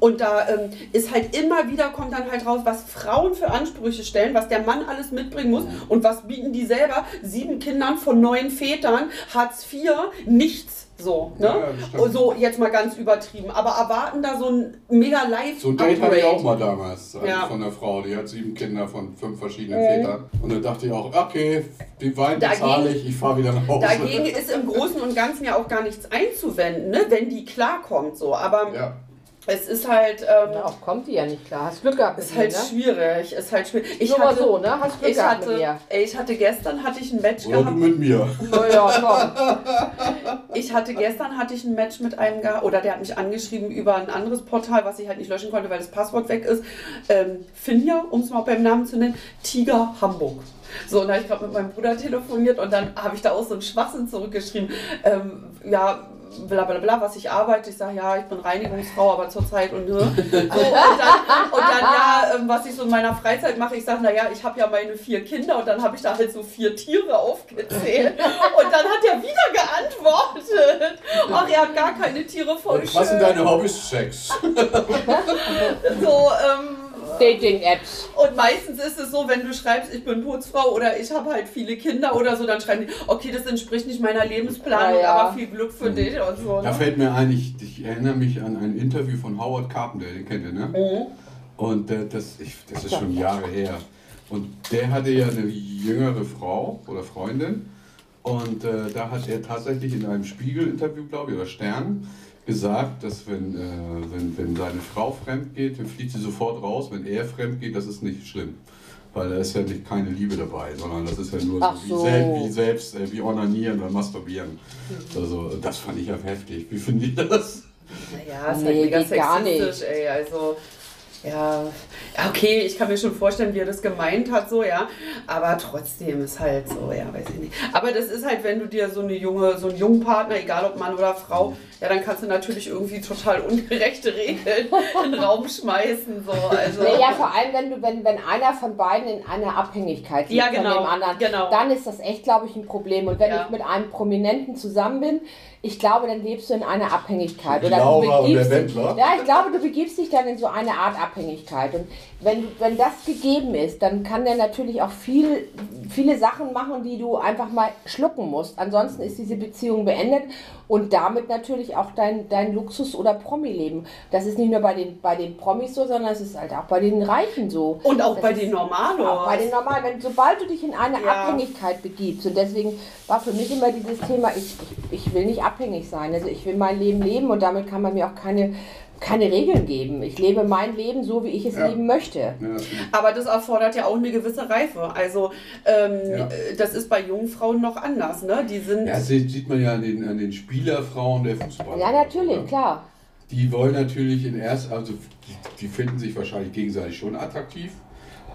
Und da ähm, ist halt immer wieder, kommt dann halt raus, was Frauen für Ansprüche stellen, was der Mann alles mitbringen muss und was bieten die selber. Sieben Kindern von neun Vätern, Hartz IV, nichts. So, ne? Ja, so jetzt mal ganz übertrieben. Aber erwarten da so ein mega live So ein Date hatte ich auch mal damals also Ja. von einer Frau, die hat sieben Kinder von fünf verschiedenen Vätern. Und dann dachte ich auch, okay, den Wein bezahle ich, ich fahre wieder nach Hause. Dagegen ist im Großen und Ganzen ja auch gar nichts einzuwenden, ne? wenn die klarkommt. So. Aber Ja. Es ist halt, ähm, Darauf kommt die ja nicht klar. Hast Glück gehabt. ist mit halt mir, ne? schwierig. Ist halt schwierig. Ich Nur mal hatte, so, ne? Hast Glück ich gehabt mit hatte, mir. ey, ich hatte gestern hatte ich ein Match Oder du gehabt. mit mir. Oh ja, komm. Ich hatte gestern hatte ich ein Match mit einem gehabt, oder der hat mich angeschrieben über ein anderes Portal, was ich halt nicht löschen konnte, weil das Passwort weg ist. Ähm, Finja, um es mal beim Namen zu nennen, Tiger Hamburg. So, und da habe ich gerade mit meinem Bruder telefoniert und dann habe ich da auch so einen Schwachsinn zurückgeschrieben. Ähm, ja, bla bla bla, was ich arbeite. Ich sage, ja, ich bin Reinigungsfrau, aber zurzeit und ne. So, und, dann, und dann, ja, ähm, was ich so in meiner Freizeit mache, ich sage, naja, ich habe ja meine vier Kinder und dann habe ich da halt so vier Tiere aufgezählt. Und dann hat er wieder geantwortet. Ach, er hat gar keine Tiere, voll Und was sind deine Hobbys? Sex. So, ähm, Dating-Apps. und meistens ist es so, wenn du schreibst, ich bin Putzfrau oder ich habe halt viele Kinder oder so, dann schreiben die, okay, das entspricht nicht meiner Lebensplanung, Ja, ja. aber viel Glück für dich und so. Da Ne? fällt mir ein, ich, ich erinnere mich an ein Interview von Howard Carpenter, den kennt ihr, ne? Mhm. Und äh, das, ich, das ist schon Jahre her. Und der hatte ja eine jüngere Frau oder Freundin. Und äh, da hat er tatsächlich in einem Spiegel-Interview, glaube ich, oder Stern, gesagt, dass wenn, äh, wenn, wenn seine Frau fremd geht, dann fliegt sie sofort raus. Wenn er fremd geht, das ist nicht schlimm. Weil da ist ja nicht keine Liebe dabei, sondern das ist ja nur Ach so, so. Wie, sel wie selbst, äh, wie onanieren oder masturbieren. Also das fand ich ja heftig. Wie findet ihr das? Naja, ist Nee, halt mega gar sexistisch, ey. Also, ja. ja, okay, ich kann mir schon vorstellen, wie er das gemeint hat, so, ja. Aber trotzdem ist halt so, ja, weiß ich nicht. Aber das ist halt, wenn du dir so eine junge, so einen jungen Partner, egal ob Mann oder Frau, ja, dann kannst du natürlich irgendwie total ungerechte Regeln in den Raum schmeißen, so. Also, Naja, vor allem, wenn du, wenn, wenn einer von beiden in einer Abhängigkeit Ja, lebt genau, von dem anderen, genau. dann ist das echt, glaube ich, ein Problem. Und wenn Ja. ich mit einem Prominenten zusammen bin, ich glaube, dann lebst du in einer Abhängigkeit. Oder du Laura und der begibst dich, Wendler. ja, ich glaube, du begibst dich dann in so eine Art Abhängigkeit. Und wenn, wenn das gegeben ist, dann kann der natürlich auch viel, viele Sachen machen, die du einfach mal schlucken musst. Ansonsten ist diese Beziehung beendet und damit natürlich auch dein, dein Luxus- oder Promi-Leben. Das ist nicht nur bei den, bei den Promis so, sondern es ist halt auch bei den Reichen so. und auch Das bei den Normalos. auch bei den normalen, wenn, sobald du dich in eine Ja. Abhängigkeit begibst, und deswegen war für mich immer dieses Thema, ich, ich, ich will nicht abhängig sein. Also ich will mein Leben leben und damit kann man mir auch keine, keine Regeln geben. Ich lebe mein Leben so, wie ich es Ja. leben möchte. Ja, das. Aber das erfordert ja auch eine gewisse Reife. Also ähm, Ja. das ist bei jungen Frauen noch anders. Ne? Die sind Ja, das sieht man ja an den, an den Spielerfrauen der Fußballer. Ja, natürlich, Ne? klar. Die wollen natürlich in erst, also die, die finden sich wahrscheinlich gegenseitig schon attraktiv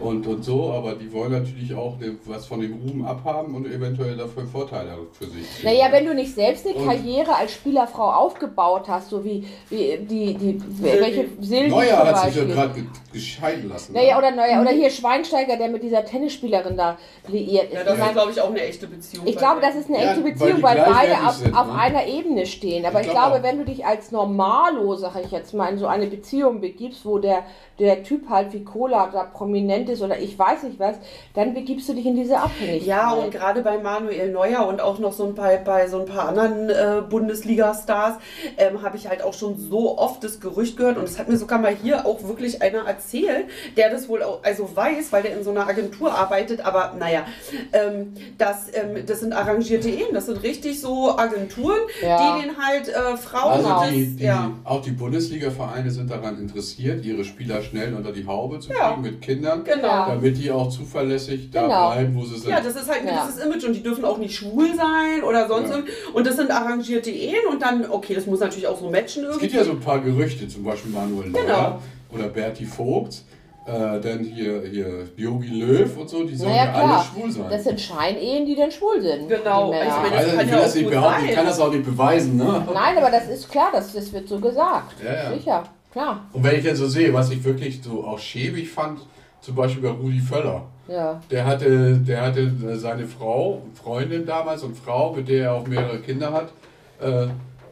und, und so, aber die wollen natürlich auch was von dem Ruhm abhaben und eventuell dafür Vorteile für sich. Naja, wenn du nicht selbst eine Und- Karriere als Spielerfrau aufgebaut hast, so wie, wie die, die welche Silvi Neuer hat sich ja gerade ge gescheiden lassen. Naja, oder neuer, oder hier Schweinsteiger, der mit dieser Tennisspielerin da liiert ist. ja, das ist, glaube ich, auch eine echte Beziehung. Ich glaube, das ist eine Ja, echte weil Beziehung, weil, beide auf, sind, auf ne? einer Ebene stehen. Aber Ich ich, glaub glaube, auch. wenn du dich als Normalo, sag ich jetzt mal, in so eine Beziehung begibst, wo der, der Typ halt wie Cola da prominent ist oder ich weiß nicht was, dann begibst du dich in diese Abhängigkeit. Ja, und gerade bei Manuel Neuer und auch noch so ein paar, bei so ein paar anderen äh, Bundesliga-Stars ähm, habe ich halt auch schon so oft das Gerücht gehört und es hat mir sogar mal hier auch wirklich einer erzählt, der das wohl auch, also weiß, weil der in so einer Agentur arbeitet, aber naja, ähm, das, ähm, das sind arrangierte Ehen, das sind richtig so Agenturen, Ja. die den halt äh, Frauen Also die, die, ja. auch die Bundesliga-Vereine sind daran interessiert, ihre Spieler schnell unter die Haube zu Ja. kriegen mit Kindern, Genau. Ja. damit die auch zuverlässig da Genau. bleiben, wo sie sind. Ja, das ist halt ein Ja. gewisses Image und die dürfen auch nicht schwul sein oder sonst Ja. irgend- Und das sind arrangierte Ehen und dann, okay, das muss natürlich auch so matchen Es irgendwie. gibt ja so ein paar Gerüchte, zum Beispiel Manuel Neuer Genau. oder Berti Vogt. Äh, dann hier, hier Yogi Löw und so, die sollen Naja, ja alle schwul sein. Das sind Scheinehen, die dann schwul sind. Genau, ich meine, also, kann ja das nicht behaupten, ich kann das auch nicht beweisen, ne? Nein, aber das ist klar, das, das wird so gesagt. Ja, ja. Sicher, klar. Und wenn ich jetzt so sehe, was ich wirklich so auch schäbig fand, zum Beispiel bei Rudi Völler. Ja. Der hatte, der hatte äh, seine Frau, Freundin damals und Frau, mit der er auch mehrere Kinder hat, äh,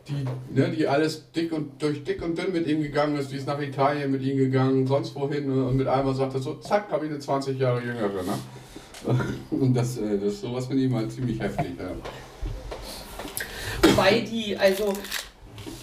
die, ne, die alles dick und durch dick und dünn mit ihm gegangen ist, die ist nach Italien mit ihm gegangen, sonst wohin und mit einmal sagt er so, zack, habe ich eine 20 Jahre jüngere. Ne? Und das, äh, das sowas finde ich mal ziemlich heftig. Ja. Wobei die, also,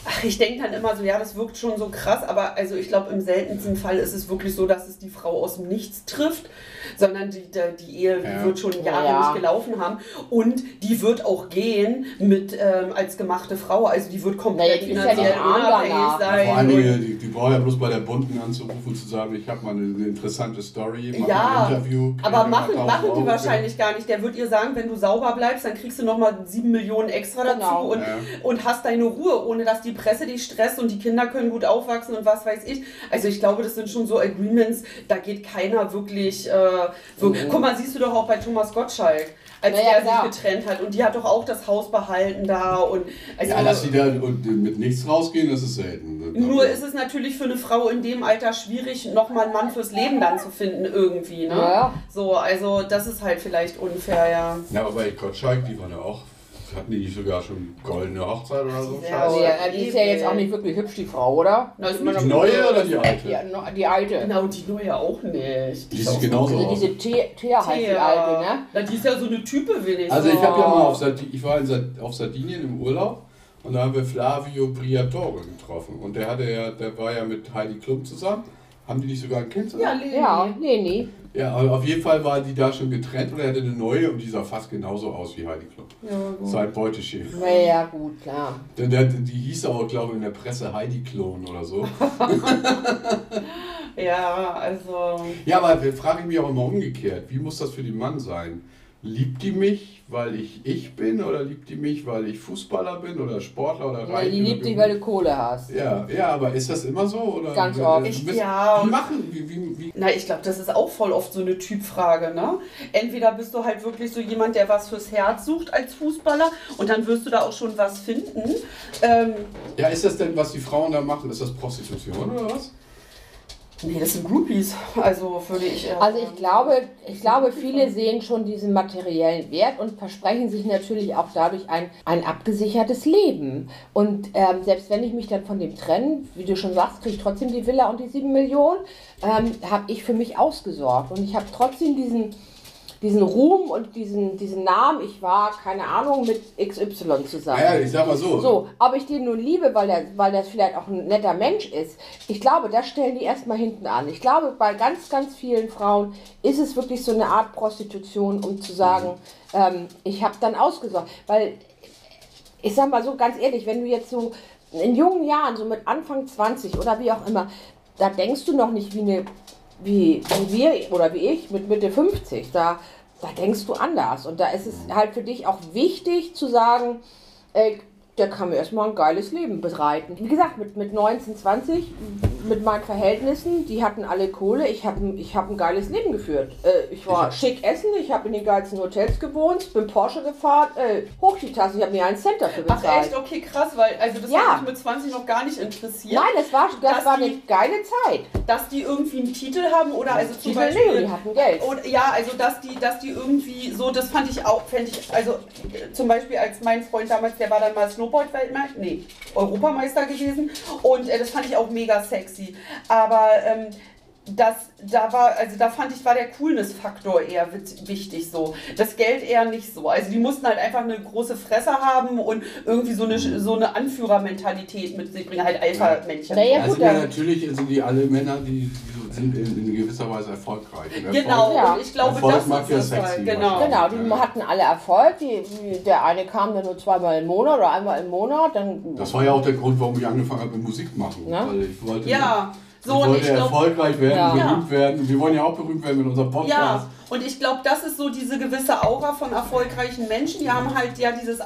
ach, ich denke dann immer so, ja, das wirkt schon so krass, aber also ich glaube, im seltensten Fall ist es wirklich so, dass es die Frau aus dem Nichts trifft, sondern die, die, die Ehe die Ja. wird schon Jahre Ja. nicht gelaufen haben und die wird auch gehen mit ähm, als gemachte Frau, also die wird komplett Naja, ja finanziell arm unabhängig sein. Vor Dingen, die, die braucht ja bloß bei der Bunten anzurufen und zu sagen, ich habe mal eine, eine interessante Story, mach Ja, ein Interview. Aber machen, 100.000 machen die wahrscheinlich gar nicht. Der wird ihr sagen, wenn du sauber bleibst, dann kriegst du nochmal 7 Millionen extra dazu Genau. und, Ja. und hast deine Ruhe, ohne dass die Presse dich stresst und die Kinder können gut aufwachsen und was weiß ich. Also ich glaube, das sind schon so Agreements, da geht keiner wirklich. Äh, wirklich. Guck mal, siehst du doch auch bei Thomas Gottschalk. Als Naja, der klar. sich getrennt hat und die hat doch auch das Haus behalten da und also Ja, dass sie da und mit nichts rausgehen, das ist selten. nur ist es natürlich für eine Frau in dem Alter schwierig, nochmal einen Mann fürs Leben dann zu finden irgendwie. Ne? Ja, ja. So, also das ist halt vielleicht unfair, ja. Ja, aber bei Gottschalk, die waren ja auch, hatten die nicht sogar schon goldene Hochzeit oder so? Ja, Scheiße. Also, ja, die ist ja jetzt auch nicht wirklich hübsch, die Frau, oder? Na, ist Die neue oder die alte? Ja, no- die alte. Genau, die neue auch nicht. Die sieht genauso Also diese Thea heißt die alte, ne? Na, die ist ja so eine Type wenigstens. Also ich habe ja mal auf, Sardinien, ich war in Sard auf Sardinien im Urlaub und da haben wir Flavio Briatore getroffen. Und der hatte ja, der war ja mit Heidi Klum zusammen. Haben die nicht sogar ein Kind Ja, zusammen? Leni. Ja, nee, nee. Ja, aber auf jeden Fall war die da schon getrennt und er hatte eine neue und die sah fast genauso aus wie Heidi Klum. Ja, gut. Sein Beuteschema. Naja, gut, klar. Der, der, die hieß auch, glaube ich, in der Presse Heidi Klon oder so. ja, also. Ja, aber wir fragen mich auch immer umgekehrt. Wie muss das für den Mann sein? Liebt die mich, weil ich ich bin? Oder liebt die mich, weil ich Fußballer bin oder Sportler oder Ja, reich die oder liebt dich, weil du Kohle hast. Ja, ja, aber ist das immer so? Oder Ganz oft. müssen- Ja. Wie machen? Wie, wie, wie? Na, ich glaube, das ist auch voll oft so eine Typfrage, ne? Entweder bist du halt wirklich so jemand, der was fürs Herz sucht als Fußballer und dann wirst du da auch schon was finden. Ähm, Ja, ist das denn, was die Frauen da machen? Ist das Prostitution oder was? Nee, das sind Groupies. Also würde ich eher Also ich glaube, ich glaube, viele sehen schon diesen materiellen Wert und versprechen sich natürlich auch dadurch ein, ein abgesichertes Leben. Und ähm, selbst wenn ich mich dann von dem trenne, wie du schon sagst, kriege ich trotzdem die Villa und die 7 Millionen, ähm, habe ich für mich ausgesorgt. Und ich habe trotzdem diesen, diesen Ruhm und diesen, diesen Namen, ich war, keine Ahnung, mit XY zusammen. Naja, ich sag mal so. So, ob ich den nun liebe, weil der, weil der vielleicht auch ein netter Mensch ist, ich glaube, das stellen die erstmal hinten an. Ich glaube, bei ganz, ganz vielen Frauen ist es wirklich so eine Art Prostitution, um zu sagen, ähm, ich habe dann ausgesorgt. Weil, ich sag mal so ganz ehrlich, wenn du jetzt so in jungen Jahren, so mit Anfang 20 oder wie auch immer, da denkst du noch nicht wie eine, wie, wie wir oder wie ich mit Mitte 50. Da, da denkst du anders. Und da ist es halt für dich auch wichtig zu sagen, ey, der kann mir erstmal ein geiles Leben bereiten. Wie gesagt, mit, mit 19, 20, mit meinen Verhältnissen, die hatten alle Kohle. Ich habe ich hab ein geiles Leben geführt. Äh, ich war schick essen, ich habe in den geilsten Hotels gewohnt, bin Porsche gefahren, äh, hoch die Tasse, ich habe mir einen Cent dafür Ach bezahlt. echt, okay, krass, weil also das Ja. hat mich mit 20 noch gar nicht interessiert. Nein, das war, das war eine die- geile Zeit. Dass die irgendwie einen Titel haben oder also zum Titel, Beispiel. nee, die hatten Geld. Und, ja, also dass die, dass die irgendwie so, das fand ich auch, fände ich, also äh, zum Beispiel als mein Freund damals, der war dann mal Snowboard-Weltmeister, nee, Europameister gewesen und äh, das fand ich auch mega sexy. Aber ähm, das, da war, also da fand ich, war der Coolness-Faktor eher wichtig so. Das Geld eher nicht so. Also die mussten halt einfach eine große Fresse haben und irgendwie so eine, so eine Anführermentalität mit sich bringen, halt Alpha-Männchen. Naja, also gut, ja, dann- natürlich sind die alle Männer, die, die sind in, in gewisser Weise erfolgreich. Und Genau, Erfolg- Ja. ich glaube, Erfolg das mag ist ja sexy halt. Genau. Genau, die hatten alle Erfolg. Die, die- der eine kam dann nur zweimal im Monat oder einmal im Monat. Dann, Das war ja auch der Grund, warum ich angefangen habe mit Musik machen. Ja. Weil ich wollte, Ja, so wollte ich glaube, erfolgreich werden, Ja. berühmt werden. Wir wollen ja auch berühmt werden mit unserem Podcast. Ja, Und ich glaube, das ist so diese gewisse Aura von erfolgreichen Menschen. Die haben halt ja dieses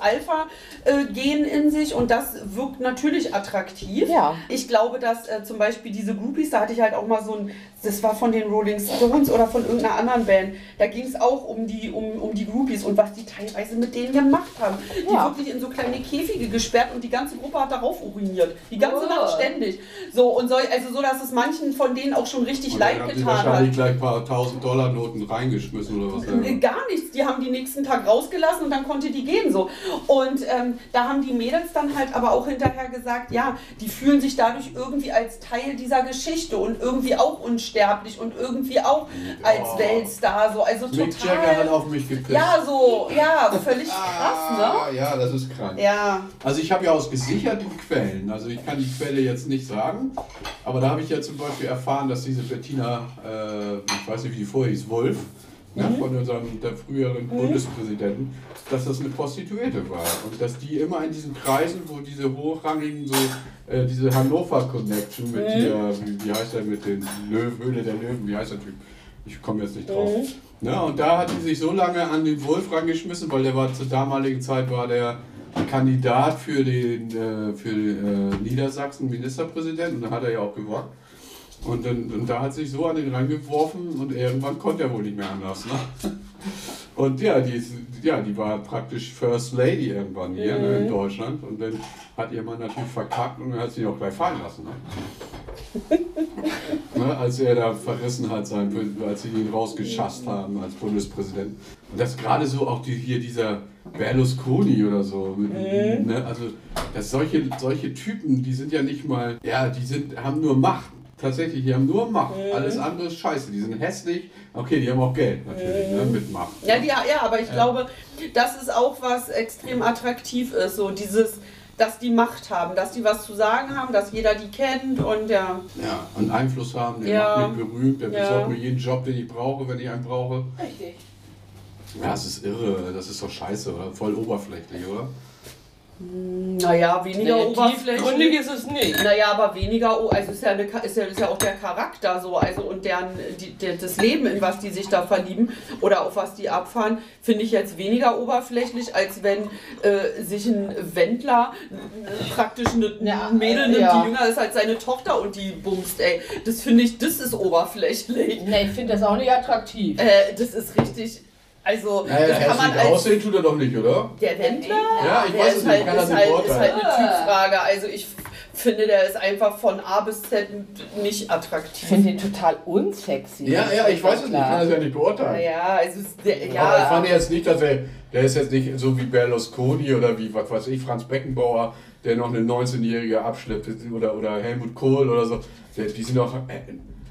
Alpha-Gen in sich und das wirkt natürlich attraktiv. Ja. Ich glaube, dass äh, zum Beispiel diese Groupies, da hatte ich halt auch mal so ein, das war von den Rolling Stones oder von irgendeiner anderen Band, da ging es auch um die, um, um die Groupies und was die teilweise mit denen gemacht haben. Die Ja. wirklich in so kleine Käfige gesperrt und die ganze Gruppe hat darauf uriniert. Die ganze Oh. Nacht ständig. So, und so, also so, dass es manchen von denen auch schon richtig Und leid getan hat. wahrscheinlich gleich ein paar tausend Dollar Noten reingeschmissen oder was. Gar nichts. Die haben die nächsten Tag rausgelassen und dann konnte die gehen so. Und ähm, da haben die Mädels dann halt aber auch hinterher gesagt, ja, die fühlen sich dadurch irgendwie als Teil dieser Geschichte und irgendwie auch unsterblich und irgendwie auch als Oh. Weltstar so. Also Mick Jagger hat total. auf mich gepisst. Ja, so, ja, völlig krass, Ah, ja, das ist krank. ne? Ja. Also ich habe ja aus gesicherten Quellen, also ich kann die Quelle jetzt nicht sagen, aber da habe ich ja zum Beispiel erfahren, dass diese Bettina, äh, ich weiß nicht wie die vorher hieß, Wolf, ne, Mhm. von unserem der früheren Bundespräsidenten, dass das eine Prostituierte war und dass die immer in diesen Kreisen, wo diese hochrangigen, so äh, diese Hannover Connection mit Mhm. hier, wie, wie heißt der mit den Löwen, Höhle der Löwen, wie heißt der Typ? Ich komme jetzt nicht drauf. Mhm. Ne, und da hat die sich so lange an den Wolf rangeschmissen, weil der war zur damaligen Zeit war der Kandidat für den äh, für äh, Niedersachsen Ministerpräsident und da hat er ja auch gewonnen. Und, dann, und da hat sich so an den rangeworfen und irgendwann konnte er wohl nicht mehr anders. Ne? Und ja die, ja, die war praktisch First Lady irgendwann hier ne, in Deutschland. Und dann hat ihr Mann natürlich verkackt und dann hat sie ihn auch gleich fallen lassen. Ne? ne, als er da verrissen hat, sein, als sie ihn rausgeschasst haben als Bundespräsident. Und das gerade so auch die, hier dieser Berlusconi oder so. Ne, also dass solche, solche Typen, die sind ja nicht mal, ja, die sind, haben nur Macht. Tatsächlich, die haben nur Macht. Alles andere ist scheiße. Die sind hässlich. Okay, die haben auch Geld natürlich, ne, mit Macht. Ja, die, ja, aber ich glaube, das ist auch was extrem attraktiv ist, so dieses, dass die Macht haben, dass die was zu sagen haben, dass jeder die kennt und ja. Ja, und Einfluss haben, der Ja. macht mich berühmt, der Ja. besorgt mir jeden Job, den ich brauche, wenn ich einen brauche. Richtig. Ja, das ist irre, das ist doch scheiße, oder? Voll oberflächlich, oder? Naja, weniger Nee, oberflächlich. ist es nicht. Naja, aber weniger, also ist ja, eine, ist, ja, ist ja auch der Charakter so, also und deren, die, der, das Leben, in was die sich da verlieben oder auf was die abfahren, finde ich jetzt weniger oberflächlich, als wenn äh, sich ein Wendler äh, praktisch eine, Ja, ein Mädel nimmt, ja. die jünger ist als seine Tochter und die bumst, ey. Das finde ich, das ist oberflächlich. Nee, ich finde das auch nicht attraktiv. Äh, das ist richtig, also Naja, das kann man als... aussehen tut er doch nicht, oder? Der Wendler? Ja, ich der weiß es nicht, halt, kann das ist nicht halt, ist halt eine Typfrage. Also ich finde, der ist einfach von A bis Z nicht Ich attraktiv. finde den total unsexy. Ja, ja, ich weiß es nicht, ich kann das ja nicht beurteilen. Naja, also ist der, Aber ich ja. fand jetzt nicht, dass er, der ist jetzt nicht so wie Berlusconi oder wie, was weiß ich, Franz Beckenbauer, der noch eine 19-Jährige abschleppt oder, oder Helmut Kohl oder so. Die sind doch äh,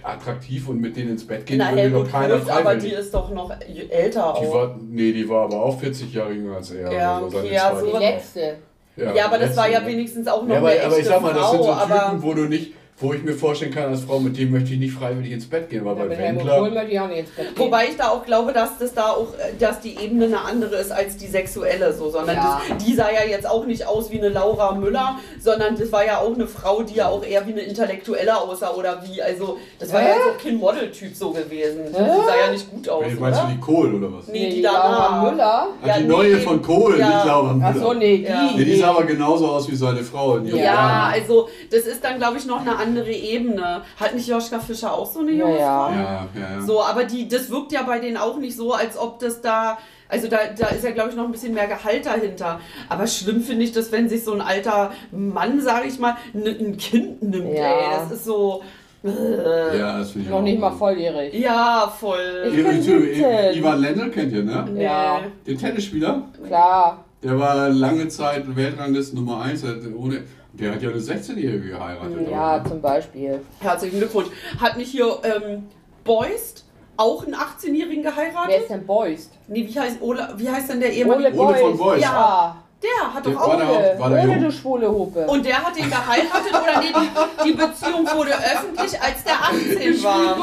attraktiv und mit denen ins Bett gehen Na, würde doch keiner Kohl, aber die ist doch noch älter Die auch. war, nee, die war aber auch 40 Jahre jünger als er. Ja, so, seine okay, ja, so- Die letzte. ja, aber das war ja letzte, ne? wenigstens auch noch Ja, aber, eine aber ich echte sag mal, das sind Frau, so aber Typen, wo du nicht, wo ich mir vorstellen kann, als Frau, mit dem möchte ich nicht freiwillig ins Bett gehen, aber Ja, bei Wendler. Kohl möchte ich auch nicht ins Bett gehen. Wobei ich da auch glaube, dass das da auch, äh, dass die Ebene eine andere ist als die sexuelle so, sondern Ja. das, die sah ja jetzt auch nicht aus wie eine Laura Müller, sondern das war ja auch eine Frau, die ja auch eher wie eine Intellektuelle aussah oder wie, also das war ja Hä? jetzt auch kein Modeltyp so gewesen. Die sah ja nicht gut aus, meinst oder? du die Kohl oder was? Nee, die die Laura danach. Müller. Ja, die nee, neue von Kohl, Ja. nicht Laura Müller. Ach so, nee, die. Ja. Nee, die sah aber genauso aus wie seine Frau. in ihrem Ja. Ja, Jahr. also das ist dann, glaube ich, noch eine andere Ebene. Hat nicht Joschka Fischer auch so eine Ja, junge ja. Frau? Ja, ja, ja. So, aber die, das wirkt ja bei denen auch nicht so, als ob das da. Also da, da ist ja, glaube ich, noch ein bisschen mehr Gehalt dahinter. Aber schlimm finde ich das, wenn sich so ein alter Mann, sage ich mal, ein Kind nimmt. Ja. Ey, das ist so. Äh, Ja, das finde ich Noch nicht mal volljährig. ja, voll. Ich I- bin I- wütend. Ivan Lendl kennt ihr, ne? Ja. Den Tennisspieler. Klar. Der war lange Zeit Weltrangliste Nummer 1. Ohne, der hat ja eine 16-Jährige geheiratet. Ja, oder? zum Beispiel. Herzlichen Glückwunsch. Hat nicht hier ähm, Beust auch einen 18-Jährigen Wer geheiratet? ist denn Beust? Nee, wie heißt, Ola, wie heißt denn der ehemalige? Ole von Beust. Ja. Der hat Der doch auch. der auch- war der Ohne du schwule Hupe. Und der hat den geheiratet oder nee, die, die Beziehung wurde öffentlich, als der 18 war.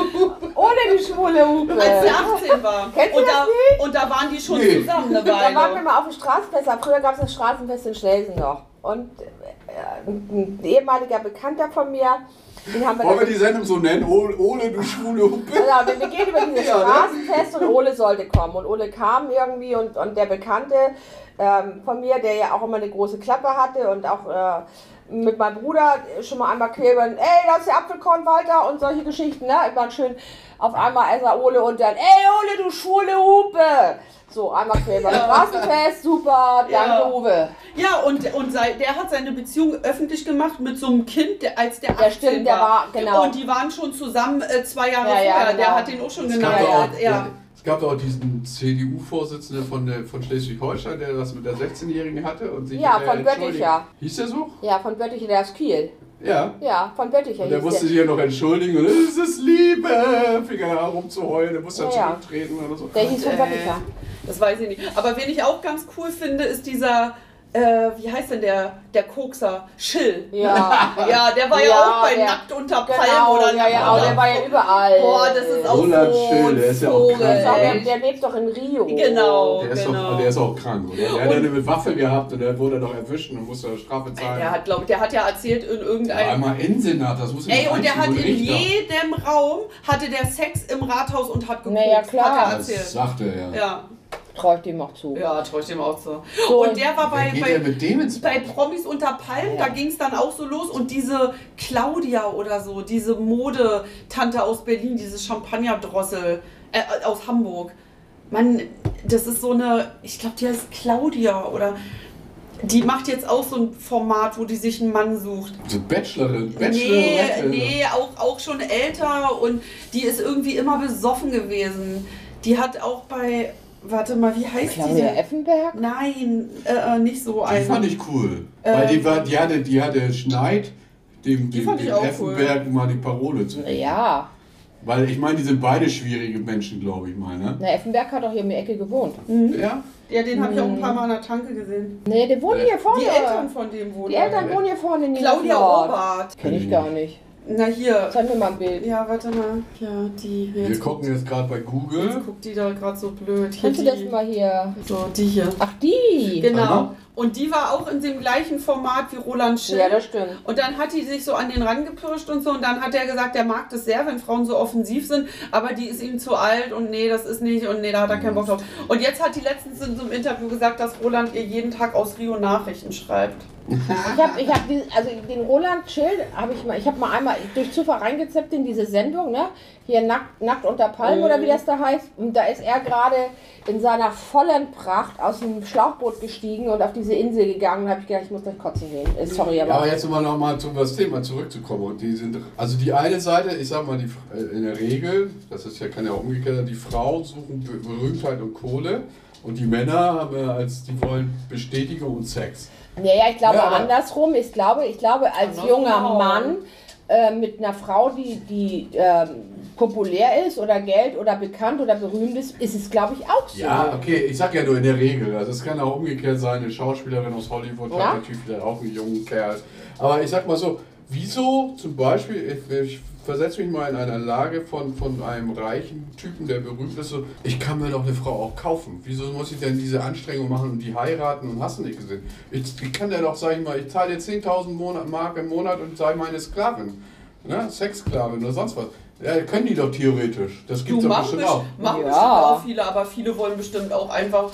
Ohne die schwule Hupe. Als der 18 war. Kennst du und, das da, und da waren die schon Nee. zusammen eine Da waren wir Weile. mal auf dem Straßenfest. Früher gab es das Straßenfest in Schlesen noch. Und äh, ein ehemaliger Bekannter von mir, Den haben wir Wollen wir die Sendung so nennen? Ole, Ole du schwule Hupe. Genau, wir, wir gehen über dieses Ja, ne? Straßenfest und Ole sollte kommen. Und Ole kam irgendwie und, und der Bekannte ähm, von mir, der ja auch immer eine große Klappe hatte und auch äh, mit meinem Bruder schon mal einmal quer über, ey, da ist der Apfelkorn, Walter und solche Geschichten, ne? Immer schön auf einmal ist er Ole und dann, ey, Ole, du schwule Hupe. So, einmal quer über das Straßenfest, super, danke Ja. Uwe. Ja, und, und sei, der hat seine Beziehung öffentlich gemacht mit so einem Kind, der, als der 18 Ja, stimmt, der war- genau. Und die waren schon zusammen äh, zwei Jahre Ja, ja, vorher. genau. Der hat den auch schon gab, doch Ja, ja. Gab auch diesen CDU-Vorsitzenden von, von Schleswig-Holstein, der das mit der 16-Jährigen hatte und sich Ja, äh, von entschuldigt. Bötticher. Hieß der so? Ja, von Bötticher, der ist Kiel. Ja. Ja, von Bötticher Und der musste der. sich ja noch entschuldigen und es ist Liebe, fing er an rumzuheulen, der musste dann Ja, ja. zurücktreten oder so. Der hieß von Äh, Bötticher. Das weiß ich nicht. Aber wen ich auch ganz cool finde, ist dieser, äh, wie heißt denn der, der Kokser? Schill. Ja. Ja, der war ja, Ja, auch bei der- Nackt unter Palmen Genau, oder ja, ja, der war ja überall. Boah, das ist auch Roland so Schill, ein der ist ja auch krank. Das auch, der, lebt doch in Rio. Genau. Der ist, genau. doch, der ist auch krank, oder? Der hat ja eine Waffe gehabt und der wurde doch erwischt und musste Strafe zahlen. Der hat, glaub, ich, der hat ja erzählt in Ja, irgendeinem einmal Innensenat, das muss ich Ey, und der hat in Richter. jedem Raum hatte der Sex im Rathaus und hat geguckt. Naja, klar. Hat er Das erzählt. sagte er. Ja, Traue ich dem auch zu. ja, traue ich dem auch so. So, Und der war bei, bei, denn mit dem ins bei Promis unter Palmen, da ging es dann auch so los. Und diese Claudia oder so, diese Modetante aus Berlin, diese Champagnerdrossel äh, aus Hamburg. Mann, das ist so eine, ich glaube, die heißt Claudia oder. Die macht jetzt auch so ein Format, wo die sich einen Mann sucht. So Bachelorin, Nee, Bachelorette. nee, auch, auch schon älter und die ist irgendwie immer besoffen gewesen. Die hat auch bei, warte mal, wie heißt Claudia die? Effenberg? Nein, äh, äh, nicht so Die fand ich cool. Weil die, war, die, hatte, die hatte Schneid, dem, Die dem, dem auch Effenberg mal die Parole zu. Ja. Weil ich meine, die sind beide schwierige Menschen, glaube ich mal. Ne? Na, Effenberg hat doch hier um die Ecke gewohnt. Ja? Ja, den habe ich auch ein paar Mal an der Tanke gesehen. Nee, der wohnt Äh, hier vorne. Die Eltern von dem wohnen. Die Eltern wohnen hier vorne in Claudia Niedersort. Obert. Kenn ich gar nicht. Na hier. Zeig mir mal ein Bild. Ja, warte mal. Ja, die. Wir Jetzt, gucken jetzt gerade bei Google. jetzt guckt die da gerade so blöd. Hier Kannst du das mal hier? So, die hier. Ach, die. Genau. Aha. Und die war auch in dem gleichen Format wie Roland Schill. Ja, das stimmt. Und dann hat die sich so an den Rand gepirscht und so. Und dann hat er gesagt, er mag das sehr, wenn Frauen so offensiv sind. Aber die ist ihm zu alt und nee, das ist nicht. Und nee, da hat er keinen Bock drauf. Und jetzt hat die letztens in so einem Interview gesagt, dass Roland ihr jeden Tag aus Rio Nachrichten schreibt. Ich habe ich hab diesen- also den Roland Schild habe ich mal, ich habe mal einmal durch Zufall reingezippt in diese Sendung, ne? Hier nackt, nackt unter Palmen oder wie das da heißt. Und da ist er gerade in seiner vollen Pracht aus dem Schlauchboot gestiegen und auf diese Insel gegangen. Da habe ich gedacht, ich muss gleich kotzen gehen. Sorry, Ja, aber. aber jetzt mal nochmal zu das Thema zurückzukommen. Und die sind, also die eine Seite, ich sag mal, die, äh, in der Regel, das ist ja, kann ja auch umgekehrt sein, die Frauen suchen Be- Berühmtheit und Kohle und die Männer haben ja als, die wollen Bestätigung und Sex. Ja, ja, ich glaube Ja, andersrum. Ich glaube, ich glaube als junger. Mann äh, mit einer Frau, die, die ähm, populär ist oder Geld oder bekannt oder berühmt ist, ist es, glaube ich, auch so. Ja, okay, ich sag ja nur in der Regel. Also es kann auch umgekehrt sein, eine Schauspielerin aus Hollywood Ja. hat natürlich vielleicht auch einen jungen Kerl. Aber ich sag mal so, wieso zum Beispiel, ich, ich versetze mich mal in einer Lage von, von einem reichen Typen, der berühmt ist, so, ich kann mir doch eine Frau auch kaufen. Wieso muss ich denn diese Anstrengung machen und die heiraten und hast du nicht gesehen? Ich, ich kann ja doch, sag ich mal, ich zahle dir 10.000 Monat- Mark im Monat und sei meine Sklavin. Ne? Sexsklavin oder sonst was. Ja, können die doch theoretisch. Das doch machst bestimmt auch. machen Ja. bestimmt auch viele, aber viele wollen bestimmt auch einfach.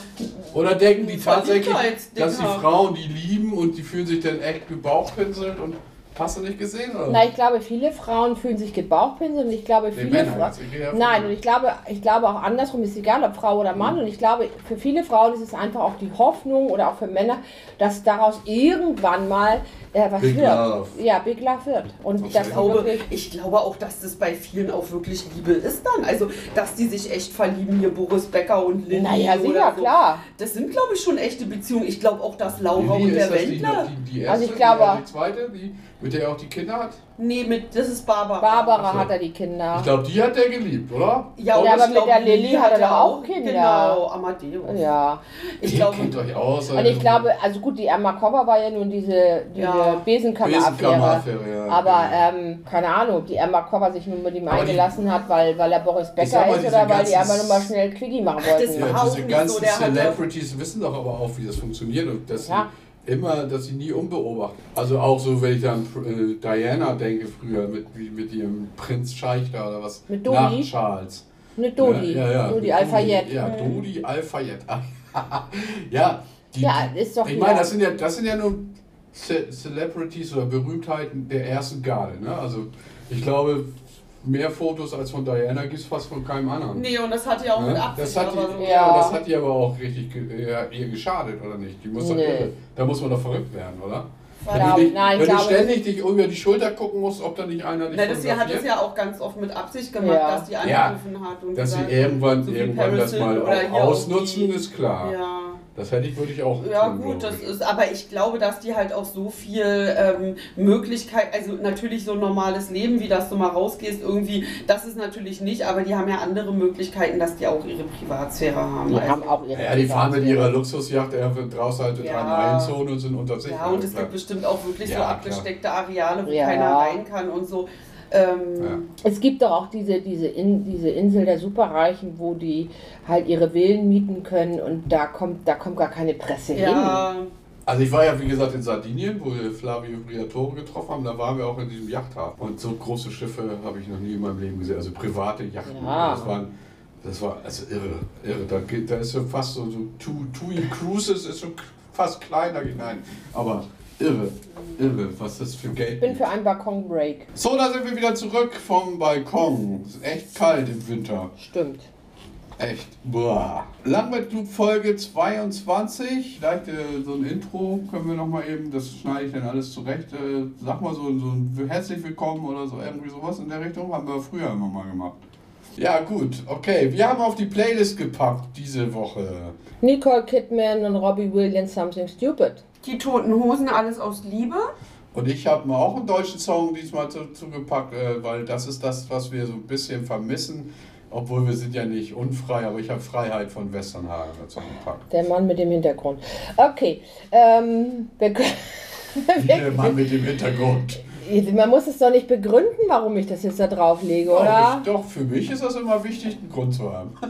Oder denken die tatsächlich, dass die. Frauen die lieben und die fühlen sich dann echt gebauchpinselt und hast du nicht gesehen? Oder? Na, ich glaube, viele Frauen fühlen sich gebauchpinselt und ich glaube, Nee, viele Männer Frauen. Nein, und ich glaube, ich glaube auch andersrum, ist egal, ob Frau oder Mann. Und ich glaube, für viele Frauen ist es einfach auch die Hoffnung oder auch für Männer, dass daraus irgendwann mal äh, was Big wird. Love. Ja, Big Love wird. Und das Ich auch glaube, ich glaube auch, dass das bei vielen auch wirklich Liebe ist dann. Also, dass die sich echt verlieben, hier Boris Becker und Lilly. Naja, sicher, so. klar. Das sind, glaube ich, schon echte Beziehungen. Ich glaube auch, dass Laura Lili, und ist der das die, Wendler. die, die erste, Also ich glaube- die, die zweite, die, mit der er auch die Kinder hat? Nee, mit, das ist Barbara. Barbara Ach so. hat er die Kinder. Ich glaube, die hat er geliebt, oder? Ja, und Ja, aber mit glaub, der Lilly hat er auch Kinder. Genau, Amadeus. ja. Ich glaube, kennt euch aus. Und ich glaube, also gut, die Emma Cover war ja nun diese, diese Ja. Besenkammer-Affäre. Besenkammer-Affäre, ja. Aber ähm, keine Ahnung, ob die Emma Cover sich nun mit ihm Aber die- eingelassen hat, weil, weil er Boris Becker ist oder weil die einfach nur mal schnell Quickie machen Das war ja, diese ganzen so, Celebrities wissen doch aber auch, wie das funktioniert und dass Ja. Immer, dass sie nie unbeobachtet. Also auch so, wenn ich an äh, Diana denke früher mit, mit ihrem Prinz Scheich da oder was. Mit Dodi? Nach Charles. Eine Dodi. Ja, ja, ja. Dodi Mit Al-Fayed. Ja, Mhm. Dodi Al-Fayed. ja, die, Ja, ist doch ich meine, das sind ja, das sind ja nur Ce Celebrities oder Berühmtheiten der ersten Garde. Ne? Also ich glaube, mehr Fotos als von Diana gibt es fast von keinem anderen. Nee, und das hat ja auch mit Ne? Absicht Das hat, die, so. ja. Ja. das hat die aber auch richtig ja, ihr geschadet, oder nicht? Die muss doch Nee. irre. Da muss man doch verrückt werden, oder? Wenn, du, dich, nein, wenn du ständig dich über die Schulter gucken musst, ob da nicht einer dich das hier hat es ja auch ganz oft mit Absicht gemacht, Ja. dass die Ja. angerufen hat und dass sie gesagt, irgendwann, so irgendwann das mal ausnutzen, die- ist klar. Ja. Das hätte ich, würde ich auch Ja tun, gut, das ich. ist, aber ich glaube, dass die halt auch so viel ähm, Möglichkeit, also natürlich so ein normales Leben, wie dass du mal rausgehst, irgendwie, das ist natürlich nicht, aber die haben ja andere Möglichkeiten, dass die auch ihre Privatsphäre haben. Die Also- haben auch ihre Ja, die fahren mit ihrer Luxusjacht draußen halt Ja. dran einzonen und sind unter sich. ja, und es klar. gibt bestimmt auch wirklich so Ja, klar. abgesteckte Areale, wo Ja. keiner rein kann und so. Ähm, Es gibt doch auch diese, diese, In, diese Insel der Superreichen, wo die halt ihre Villen mieten können und da kommt, da kommt gar keine Presse hin. ja, Also ich war ja wie gesagt in Sardinien, wo wir Flavio Briatore getroffen haben, da waren wir auch in diesem Yachthafen. Und so große Schiffe habe ich noch nie in meinem Leben gesehen, also private Yachten. Ja. Das waren das war also irre, irre. Da, geht, da ist so fast so, so Tu- TUI Cruises ist so fast kleiner hinein. Aber irre, irre, was das für Geld Ich bin für einen Balkonbreak. So, da sind wir wieder zurück vom Balkon. Es ist echt kalt im Winter. Stimmt. Echt. Boah. Langweitflug Folge 22. Vielleicht äh, so ein Intro können wir nochmal eben, das schneide ich dann alles zurecht. Äh, sag mal so, so ein herzlich willkommen oder so irgendwie sowas in der Richtung. Haben wir früher immer mal gemacht. Ja, gut, okay. Wir haben auf die Playlist gepackt diese Woche. Nicole Kidman und Robbie Williams Something Stupid. Die toten Hosen, alles aus Liebe. Und ich habe mir auch einen deutschen Song diesmal zu- zugepackt, äh, weil das ist das, was wir so ein bisschen vermissen. Obwohl wir sind ja nicht unfrei, aber ich habe Freiheit von Westernhagen dazu gepackt. Der Mann mit dem Hintergrund. Okay. Ähm, wir können- Der Mann mit dem Hintergrund. Man muss es doch nicht begründen, warum ich das jetzt da drauflege, Doch, oder? ich, doch, für mich ist das immer wichtig, einen Grund zu haben.